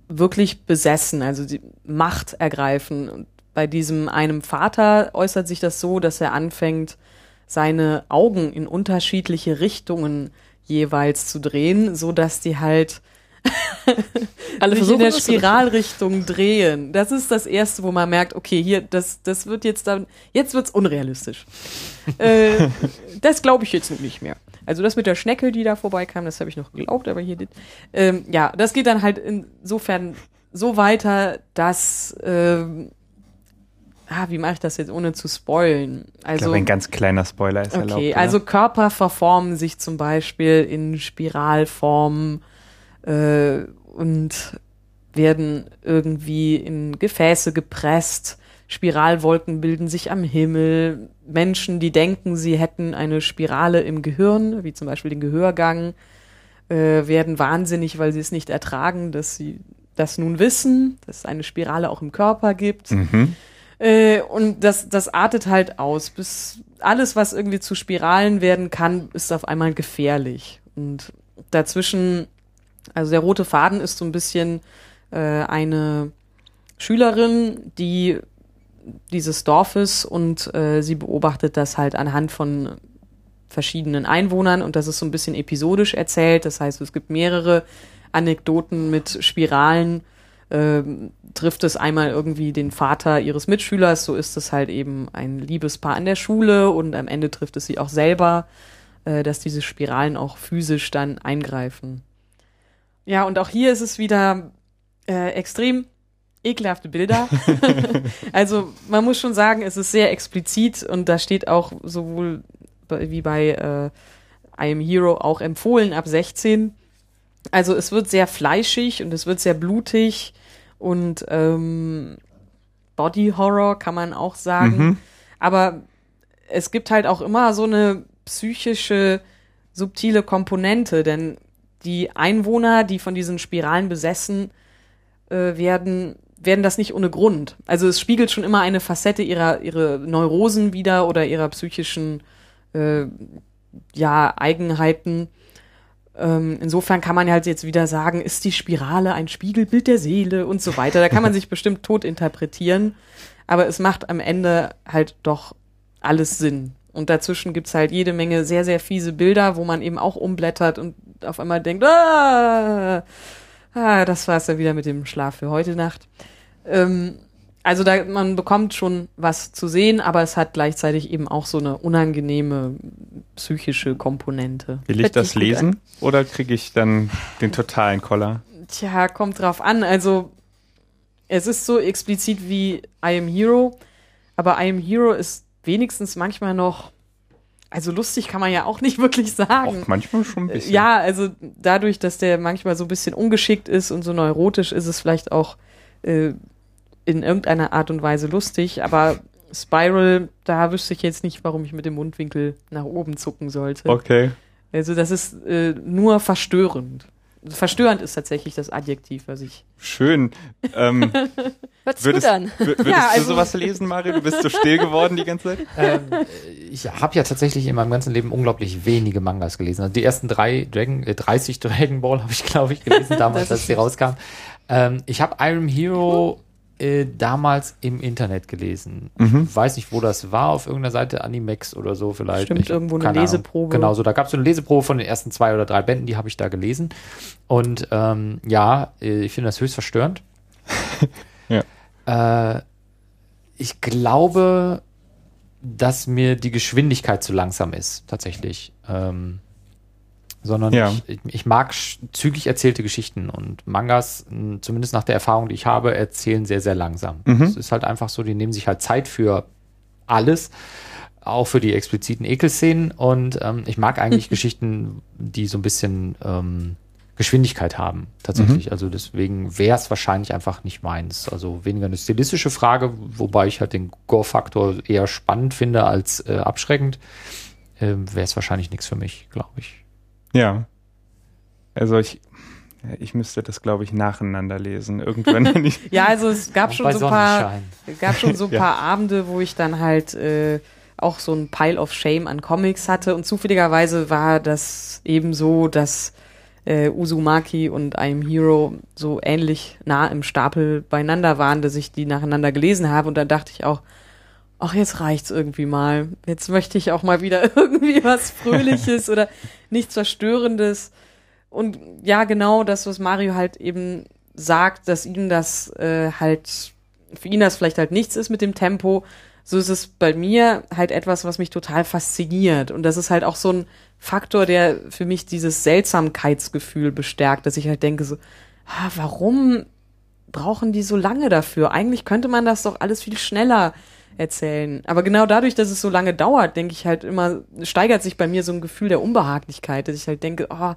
S3: wirklich besessen, also die Macht ergreifen. Und bei diesem einem Vater äußert sich das so, dass er anfängt, seine Augen in unterschiedliche Richtungen jeweils zu drehen, so dass die halt
S4: Alle
S3: sich in der? Spiralrichtung drehen. Das ist das erste, wo man merkt, okay, hier, das, das wird jetzt dann, jetzt wird's unrealistisch. äh, das glaube ich jetzt nicht mehr. Also das mit der Schnecke, die da vorbeikam, das habe ich noch geglaubt, aber hier, ähm, ja, das geht dann halt insofern so weiter, dass, ähm, ah, wie mache ich das jetzt ohne zu spoilen?
S1: ich
S3: Also
S1: glaube, ein ganz kleiner Spoiler ist erlaubt.
S3: Okay, also Körper verformen sich zum Beispiel in Spiralform äh, und werden irgendwie in Gefäße gepresst. Spiralwolken bilden sich am Himmel. Menschen, die denken, sie hätten eine Spirale im Gehirn, wie zum Beispiel den Gehörgang, äh, werden wahnsinnig, weil sie es nicht ertragen, dass sie das nun wissen, dass es eine Spirale auch im Körper gibt.
S1: Mhm.
S3: Äh, und das, das artet halt aus. Bis alles, was irgendwie zu Spiralen werden kann, ist auf einmal gefährlich. Und dazwischen, also der rote Faden ist so ein bisschen äh, eine Schülerin, die dieses Dorfes und äh, sie beobachtet das halt anhand von verschiedenen Einwohnern und das ist so ein bisschen episodisch erzählt. Das heißt, es gibt mehrere Anekdoten mit Spiralen. Ähm, trifft es einmal irgendwie den Vater ihres Mitschülers, so ist es halt eben ein Liebespaar an der Schule und am Ende trifft es sie auch selber, äh, dass diese Spiralen auch physisch dann eingreifen. Ja, und auch hier ist es wieder äh, extrem ekelhafte Bilder. also man muss schon sagen, es ist sehr explizit und da steht auch sowohl wie bei äh, I Am Hero auch empfohlen ab 16. Also es wird sehr fleischig und es wird sehr blutig und ähm, Body Horror kann man auch sagen.
S1: Mhm.
S3: Aber es gibt halt auch immer so eine psychische, subtile Komponente, denn die Einwohner, die von diesen Spiralen besessen äh, werden, werden das nicht ohne Grund. Also es spiegelt schon immer eine Facette ihrer ihre Neurosen wieder oder ihrer psychischen äh, ja, Eigenheiten. Ähm, insofern kann man halt jetzt wieder sagen, ist die Spirale ein Spiegelbild der Seele und so weiter. Da kann man sich bestimmt tot interpretieren, aber es macht am Ende halt doch alles Sinn. Und dazwischen gibt's halt jede Menge sehr, sehr fiese Bilder, wo man eben auch umblättert und auf einmal denkt, ah, ah das war's dann wieder mit dem Schlaf für heute Nacht. Ähm, also da, man bekommt schon was zu sehen, aber es hat gleichzeitig eben auch so eine unangenehme psychische Komponente.
S1: Will ich
S4: Hört
S1: das lesen oder kriege ich dann den totalen Koller?
S3: Tja, kommt drauf an. Also es ist so explizit wie I Am Hero, aber I Am Hero ist wenigstens manchmal noch, also lustig kann man ja auch nicht wirklich sagen.
S1: Auch manchmal schon ein bisschen.
S3: Ja, also dadurch, dass der manchmal so ein bisschen ungeschickt ist und so neurotisch, ist es vielleicht auch äh, in irgendeiner Art und Weise lustig, aber Spiral, da wüsste ich jetzt nicht, warum ich mit dem Mundwinkel nach oben zucken sollte.
S1: Okay.
S3: Also das ist äh, nur verstörend. Verstörend ist tatsächlich das Adjektiv, was ich.
S1: Schön. Ähm,
S4: Hört sich
S1: würdest
S4: gut an.
S1: wür- würdest
S3: Ja,
S1: du
S3: also-
S1: sowas lesen, Mario? Du bist so still geworden die ganze Zeit?
S2: ähm, ich habe ja tatsächlich in meinem ganzen Leben unglaublich wenige Mangas gelesen. Also die ersten drei Dragon, äh, 30 Dragon Ball habe ich, glaube ich, gelesen damals, als
S3: ist
S2: sie rauskam. Ähm, ich habe Iron Hero äh, damals im Internet gelesen.
S1: Mhm.
S2: Ich weiß nicht, wo das war, auf irgendeiner Seite Animex oder so vielleicht.
S3: Stimmt,
S2: Ich
S3: irgendwo eine
S2: keine Ahnung.
S3: Leseprobe.
S2: Genau, so da gab es so eine Leseprobe von den ersten zwei oder drei Bänden, die habe ich da gelesen. Und ähm, ja, äh, ich finde das höchst verstörend. Äh, ich glaube, dass mir die Geschwindigkeit zu langsam ist, tatsächlich. Ähm, sondern
S1: Ja.
S2: ich, ich, mag zügig erzählte Geschichten und Mangas, zumindest nach der Erfahrung, die ich habe, erzählen sehr, sehr langsam.
S1: Mhm.
S2: Es ist halt einfach so, die nehmen sich halt Zeit für alles, auch für die expliziten Ekelszenen und ähm, ich mag eigentlich Geschichten, die so ein bisschen ähm, Geschwindigkeit haben, tatsächlich. Also deswegen wäre es wahrscheinlich einfach nicht meins. Also weniger eine stilistische Frage, wobei ich halt den Gore-Faktor eher spannend finde als äh, abschreckend. Ähm, wäre es wahrscheinlich nichts für mich, glaube ich.
S1: Ja. Also ich, ich müsste das, glaube ich, nacheinander lesen. Irgendwann, wenn ich,
S3: Ja, also es gab schon so ein paar, gab schon so ein
S1: Ja.
S3: paar Abende, wo ich dann halt äh, auch so ein Pile of Shame an Comics hatte und zufälligerweise war das eben so, dass äh, Uzumaki und I Am Hero so ähnlich nah im Stapel beieinander waren, dass ich die nacheinander gelesen habe und dann dachte ich auch, ach, jetzt reicht's irgendwie mal. Jetzt möchte ich auch mal wieder irgendwie was Fröhliches oder nichts Verstörendes. Und ja, genau das, was Mario halt eben sagt, dass ihm das äh, halt, für ihn das vielleicht halt nichts ist mit dem Tempo, so ist es bei mir halt etwas, was mich total fasziniert. Und das ist halt auch so ein Faktor, der für mich dieses Seltsamkeitsgefühl bestärkt, dass ich halt denke so, ah, warum brauchen die so lange dafür? Eigentlich könnte man das doch alles viel schneller erzählen. Aber genau dadurch, dass es so lange dauert, denke ich halt immer, steigert sich bei mir so ein Gefühl der Unbehaglichkeit, dass ich halt denke, oh,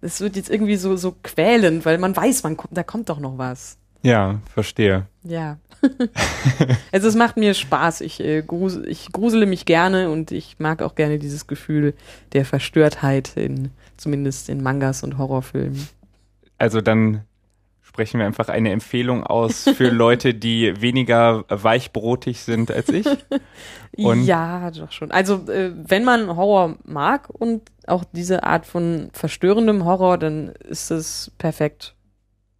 S3: das wird jetzt irgendwie so, so quälend, weil man weiß, man da kommt doch noch was.
S1: ja, verstehe.
S3: Ja. also es macht mir Spaß. Ich, äh, grus ich grusele mich gerne und ich mag auch gerne dieses Gefühl der Verstörtheit in, zumindest in Mangas und Horrorfilmen.
S1: Also dann sprechen wir einfach eine Empfehlung aus für Leute, die weniger weichbrotig sind als ich. Und-
S3: ja, doch schon. Also äh, wenn man Horror mag und auch diese Art von verstörendem Horror, dann ist es perfekt.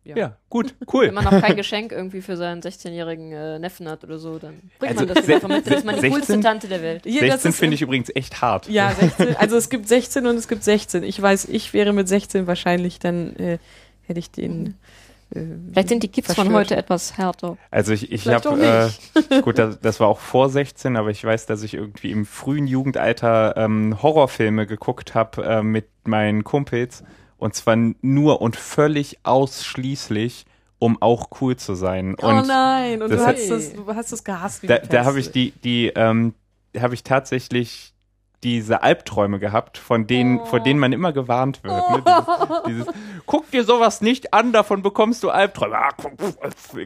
S1: Ja, gut, cool.
S4: Wenn man noch kein Geschenk irgendwie für seinen 16-jährigen äh, Neffen hat oder so, dann bringt
S1: Also
S4: man das einfach mit. Das ist meine
S1: 16?
S4: coolste Tante der Welt.
S3: Hier, das
S1: 16
S3: ist-
S1: finde ich übrigens echt hart.
S3: Ja, 16. Also es gibt 16 und es gibt 16. Ich weiß, ich wäre mit 16 wahrscheinlich, dann äh, hätte ich den. Äh,
S4: Vielleicht sind die Kids von heute etwas härter.
S1: Also ich, ich habe, äh, gut, das, das war auch vor 16, aber ich weiß, dass ich irgendwie im frühen Jugendalter ähm, Horrorfilme geguckt habe äh, mit meinen Kumpels und zwar nur und völlig ausschließlich, um auch cool zu sein.
S3: oh
S1: und
S3: nein, und
S1: das
S3: du
S1: hat-
S3: hast, das, du hast das gehasst. Wie
S1: da, da habe ich die, die, ähm, habe ich tatsächlich diese Albträume gehabt, von denen, vor denen man immer gewarnt wird. Ne? Dieses, dieses, guck dir sowas nicht an, davon bekommst du Albträume. Ah,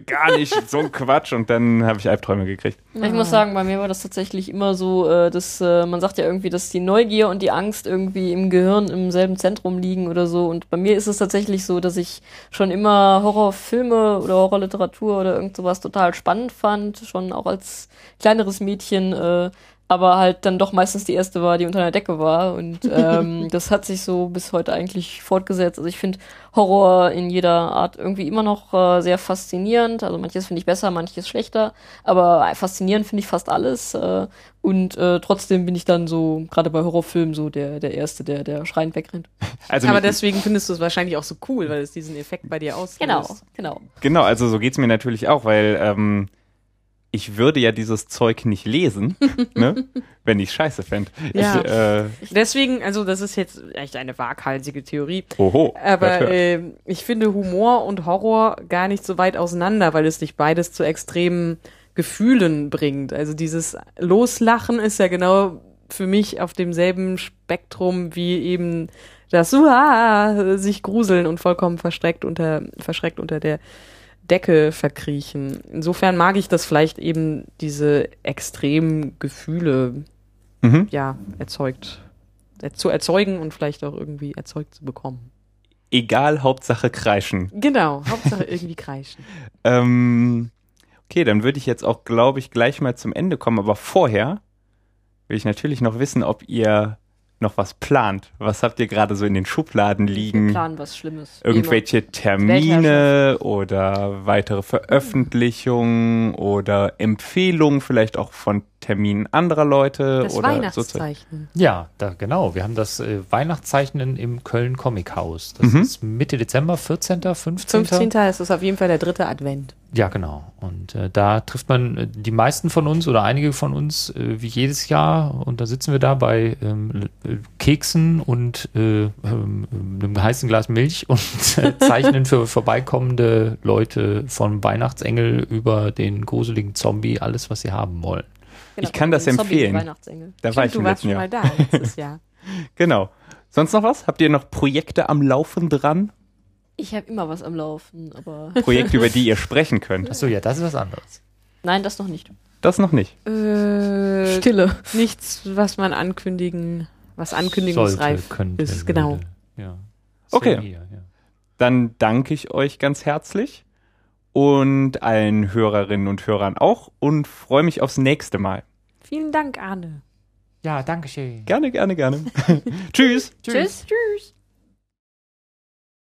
S1: gar nicht, so ein Quatsch. Und dann habe ich Albträume gekriegt.
S4: Ich muss sagen, bei mir war das tatsächlich immer so, äh, dass äh, man sagt ja irgendwie, dass die Neugier und die Angst irgendwie im Gehirn im selben Zentrum liegen oder so. Und bei mir ist es tatsächlich so, dass ich schon immer Horrorfilme oder Horrorliteratur oder irgend sowas total spannend fand, schon auch als kleineres Mädchen. Äh, aber halt dann doch meistens die erste war, die unter der Decke war. Und ähm, das hat sich so bis heute eigentlich fortgesetzt. Also ich finde Horror in jeder Art irgendwie immer noch äh, sehr faszinierend. Also manches finde ich besser, manches schlechter. Aber faszinierend finde ich fast alles. Äh, und äh, trotzdem bin ich dann so, gerade bei Horrorfilmen, so der, der Erste, der, der schreiend wegrennt.
S1: Also
S3: Aber deswegen findest du es wahrscheinlich auch so cool, weil es diesen Effekt bei dir auslöst.
S4: Genau, genau.
S1: Genau, also so geht's mir natürlich auch, weil ähm, ich würde ja dieses Zeug nicht lesen, ne, wenn ich scheiße fände.
S3: Ja.
S1: Äh,
S3: Deswegen, also das ist jetzt echt eine waghalsige Theorie.
S1: oho,
S3: Aber
S1: hört, hört.
S3: äh, ich finde Humor und Horror gar nicht so weit auseinander, weil es dich beides zu extremen Gefühlen bringt. Also dieses Loslachen ist ja genau für mich auf demselben Spektrum wie eben das Uah, sich gruseln und vollkommen verschreckt unter, verschreckt unter der Decke verkriechen. Insofern mag ich das vielleicht eben diese extremen Gefühle
S1: Mhm.
S3: ja erzeugt zu erzeugen und vielleicht auch irgendwie erzeugt zu bekommen.
S1: Egal, Hauptsache kreischen.
S3: Genau, Hauptsache irgendwie kreischen.
S1: Ähm, okay, dann würde ich jetzt auch, glaube ich, gleich mal zum Ende kommen. Aber vorher will ich natürlich noch wissen, ob ihr noch was plant. Was habt ihr gerade so in den Schubladen
S4: Wir
S1: liegen?
S4: planen was Schlimmes.
S1: Irgendwelche Termine oder weitere Veröffentlichungen oder Empfehlungen vielleicht auch von Terminen anderer Leute
S3: Das
S1: oder so.
S3: Weihnachtszeichen.
S2: Ja, da genau. Wir haben das äh, Weihnachtszeichnen im Köln Comic Haus. Das
S1: Mhm.
S2: ist Mitte Dezember, 14., 15.
S3: 15. ist es auf jeden Fall der dritte Advent.
S2: Ja, genau. Und äh, da trifft man äh, die meisten von uns oder einige von uns äh, wie jedes Jahr und da sitzen wir da bei ähm, äh, Keksen und äh, ähm, einem heißen Glas Milch und äh, zeichnen für vorbeikommende Leute vom Weihnachtsengel über den gruseligen Zombie alles, was sie haben wollen.
S4: Genau,
S1: Ich kann das empfehlen. Da war ich im
S3: du warst
S1: letzten
S3: schon
S1: Jahr.
S3: mal da letztes Jahr.
S1: Genau. Sonst noch was? Habt ihr noch Projekte am Laufen dran?
S4: Ich habe immer was am Laufen, aber
S1: Projekte, über die ihr sprechen könnt?
S2: Achso, ja, das ist was anderes.
S4: nein, das noch nicht.
S1: Das noch nicht.
S3: Äh,
S4: Stille.
S3: nichts, was man ankündigen, was
S2: Sollte,
S3: ankündigungsreif
S2: könnte,
S3: ist. Genau.
S2: Ja.
S1: Okay.
S2: Same here, ja.
S1: Dann danke ich euch ganz herzlich und allen Hörerinnen und Hörern auch und freue mich aufs nächste Mal.
S3: Vielen Dank, Arne.
S2: Ja, danke schön.
S1: Gerne, gerne, gerne. Tschüss.
S4: Tschüss. Tschüss.